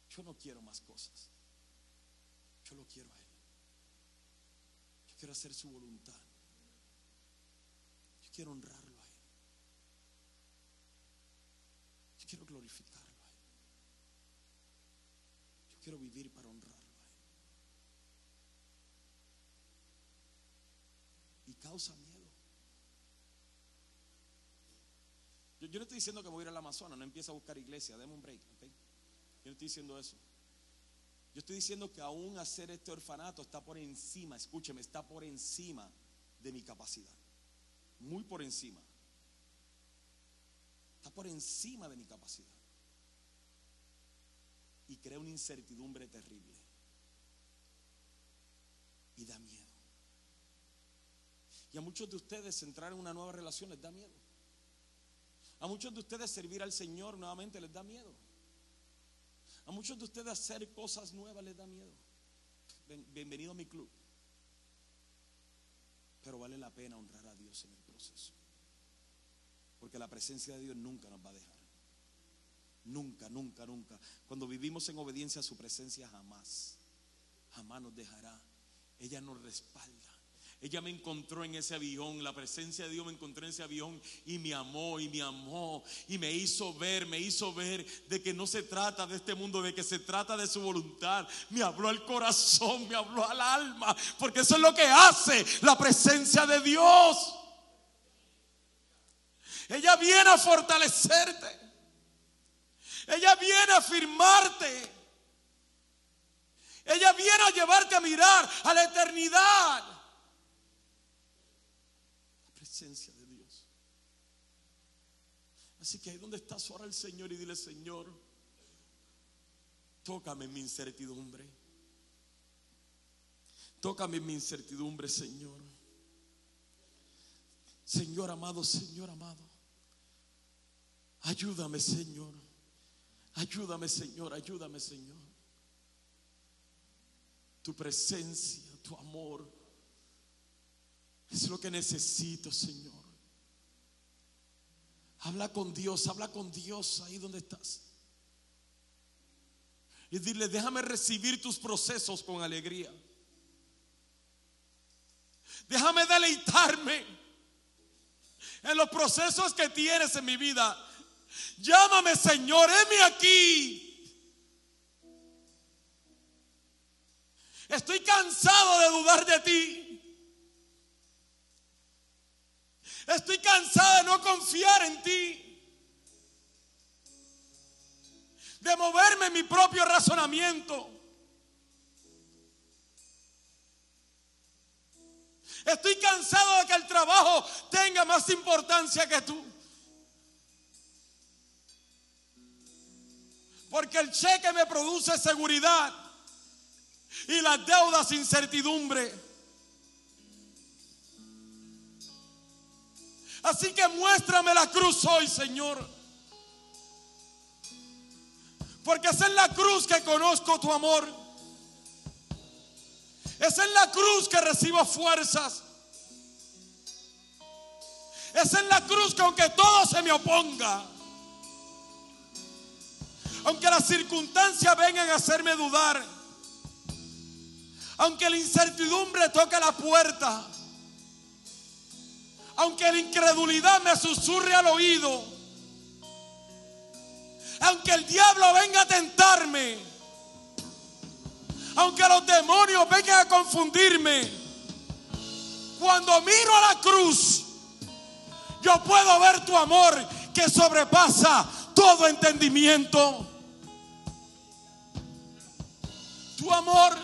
Yo no quiero más cosas. Yo lo quiero a Él. Yo quiero hacer su voluntad. Yo quiero honrarlo a Él. Yo quiero glorificarlo a Él. Yo quiero vivir para honrar. Causa miedo. Yo, no estoy diciendo que voy a ir al Amazonas, no empieza a buscar iglesia, deme un break, Yo no estoy diciendo eso. Yo estoy diciendo que aún hacer este orfanato está por encima, escúcheme, está por encima de mi capacidad. Muy por encima. Está por encima de mi capacidad. Y crea una incertidumbre terrible. Y da miedo. Y a muchos de ustedes entrar en una nueva relación les da miedo. A muchos de ustedes servir al Señor nuevamente les da miedo. A muchos de ustedes hacer cosas nuevas les da miedo. Bienvenido a mi club. Pero vale la pena honrar a Dios en el proceso. Porque la presencia de Dios nunca nos va a dejar. Nunca, nunca, nunca. Cuando vivimos en obediencia a su presencia, jamás, jamás nos dejará. Ella nos respalda. Ella me encontró en ese avión, la presencia de Dios me encontró en ese avión y me amó y me amó y me hizo ver, me hizo ver de que no se trata de este mundo, de que se trata de su voluntad. Me habló al corazón, me habló al alma, porque eso es lo que hace la presencia de Dios. Ella viene a fortalecerte. Ella viene a afirmarte. Ella viene a llevarte a mirar a la eternidad de Dios. Así que ahí donde estás, ahora el Señor y dile, Señor, tócame mi incertidumbre. Tócame mi incertidumbre, Señor. Señor amado, Señor amado. Ayúdame, Señor. Ayúdame, Señor. Ayúdame, Señor. Tu presencia, tu amor es lo que necesito, Señor. Habla con Dios, habla con Dios ahí donde estás. Y dile, déjame recibir tus procesos con alegría. Déjame deleitarme en los procesos que tienes en mi vida. Llámame, Señor, heme aquí. Estoy cansado de dudar de ti. Estoy cansado de no confiar en ti. De moverme en mi propio razonamiento. Estoy cansado de que el trabajo tenga más importancia que tú. Porque el cheque me produce seguridad y las deudas incertidumbre. Así que muéstrame la cruz hoy, Señor. Porque es en la cruz que conozco tu amor. Es en la cruz que recibo fuerzas. Es en la cruz que aunque todo se me oponga, aunque las circunstancias vengan a hacerme dudar, aunque la incertidumbre toque la puerta, aunque la incredulidad me susurre al oído, aunque el diablo venga a tentarme, aunque los demonios vengan a confundirme, cuando miro a la cruz, yo puedo ver tu amor que sobrepasa todo entendimiento. Tu amor.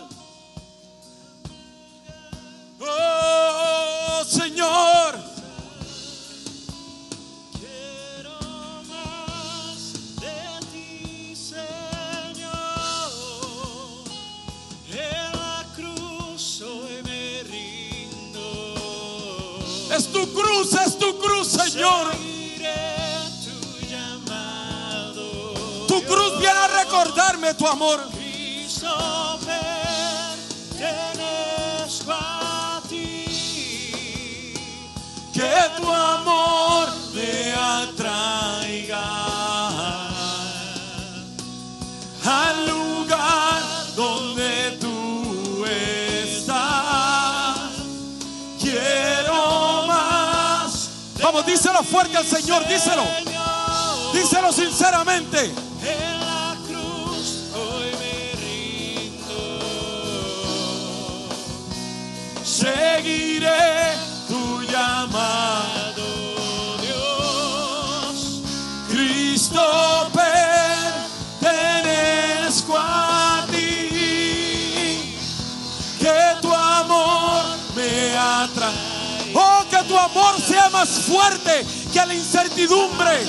Oh Señor. Tu cruz, es tu cruz, Señor. Tu cruz viene a recordarme tu amor. Que tu amor me atraiga al lugar donde Díselo fuerte al Señor, díselo. Díselo sinceramente. Seguiré tu amor sea más fuerte que la incertidumbre.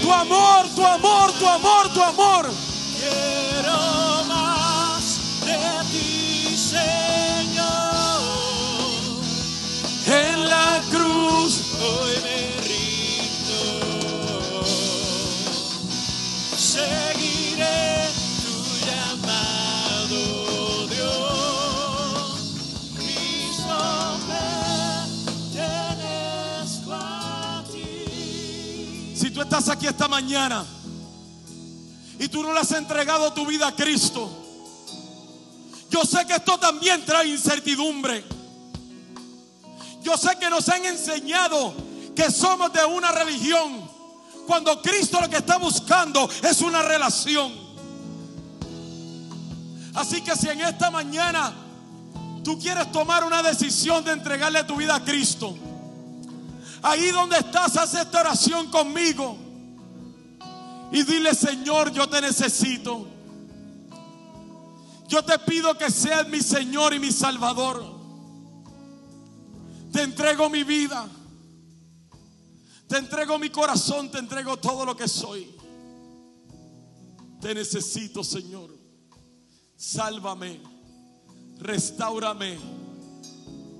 Tu amor, tu amor, tu amor, tu amor. quiero más de ti, Señor. En la cruz Hoy me estás aquí esta mañana y tú no le has entregado tu vida a Cristo, yo sé que esto también trae incertidumbre. Yo sé que nos han enseñado que somos de una religión cuando Cristo lo que está buscando es una relación. Así que si en esta mañana tú quieres tomar una decisión de entregarle tu vida a Cristo, Ahí donde estás, haz esta oración conmigo. Y dile, Señor, yo te necesito. Yo te pido que seas mi Señor y mi Salvador. Te entrego mi vida. Te entrego mi corazón, te entrego todo lo que soy. Te necesito, Señor. Sálvame. Restáurame.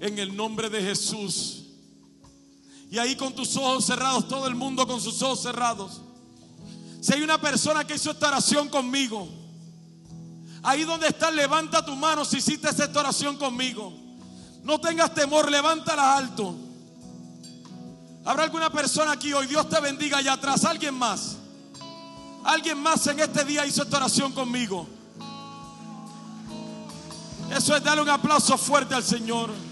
En el nombre de Jesús. Y ahí con tus ojos cerrados, todo el mundo con sus ojos cerrados. Si hay una persona que hizo esta oración conmigo, ahí donde estás, levanta tu mano si hiciste esta oración conmigo. No tengas temor, levántala alto. ¿Habrá alguna persona aquí hoy? Dios te bendiga allá atrás. ¿Alguien más? ¿Alguien más en este día hizo esta oración conmigo? Eso es darle un aplauso fuerte al Señor.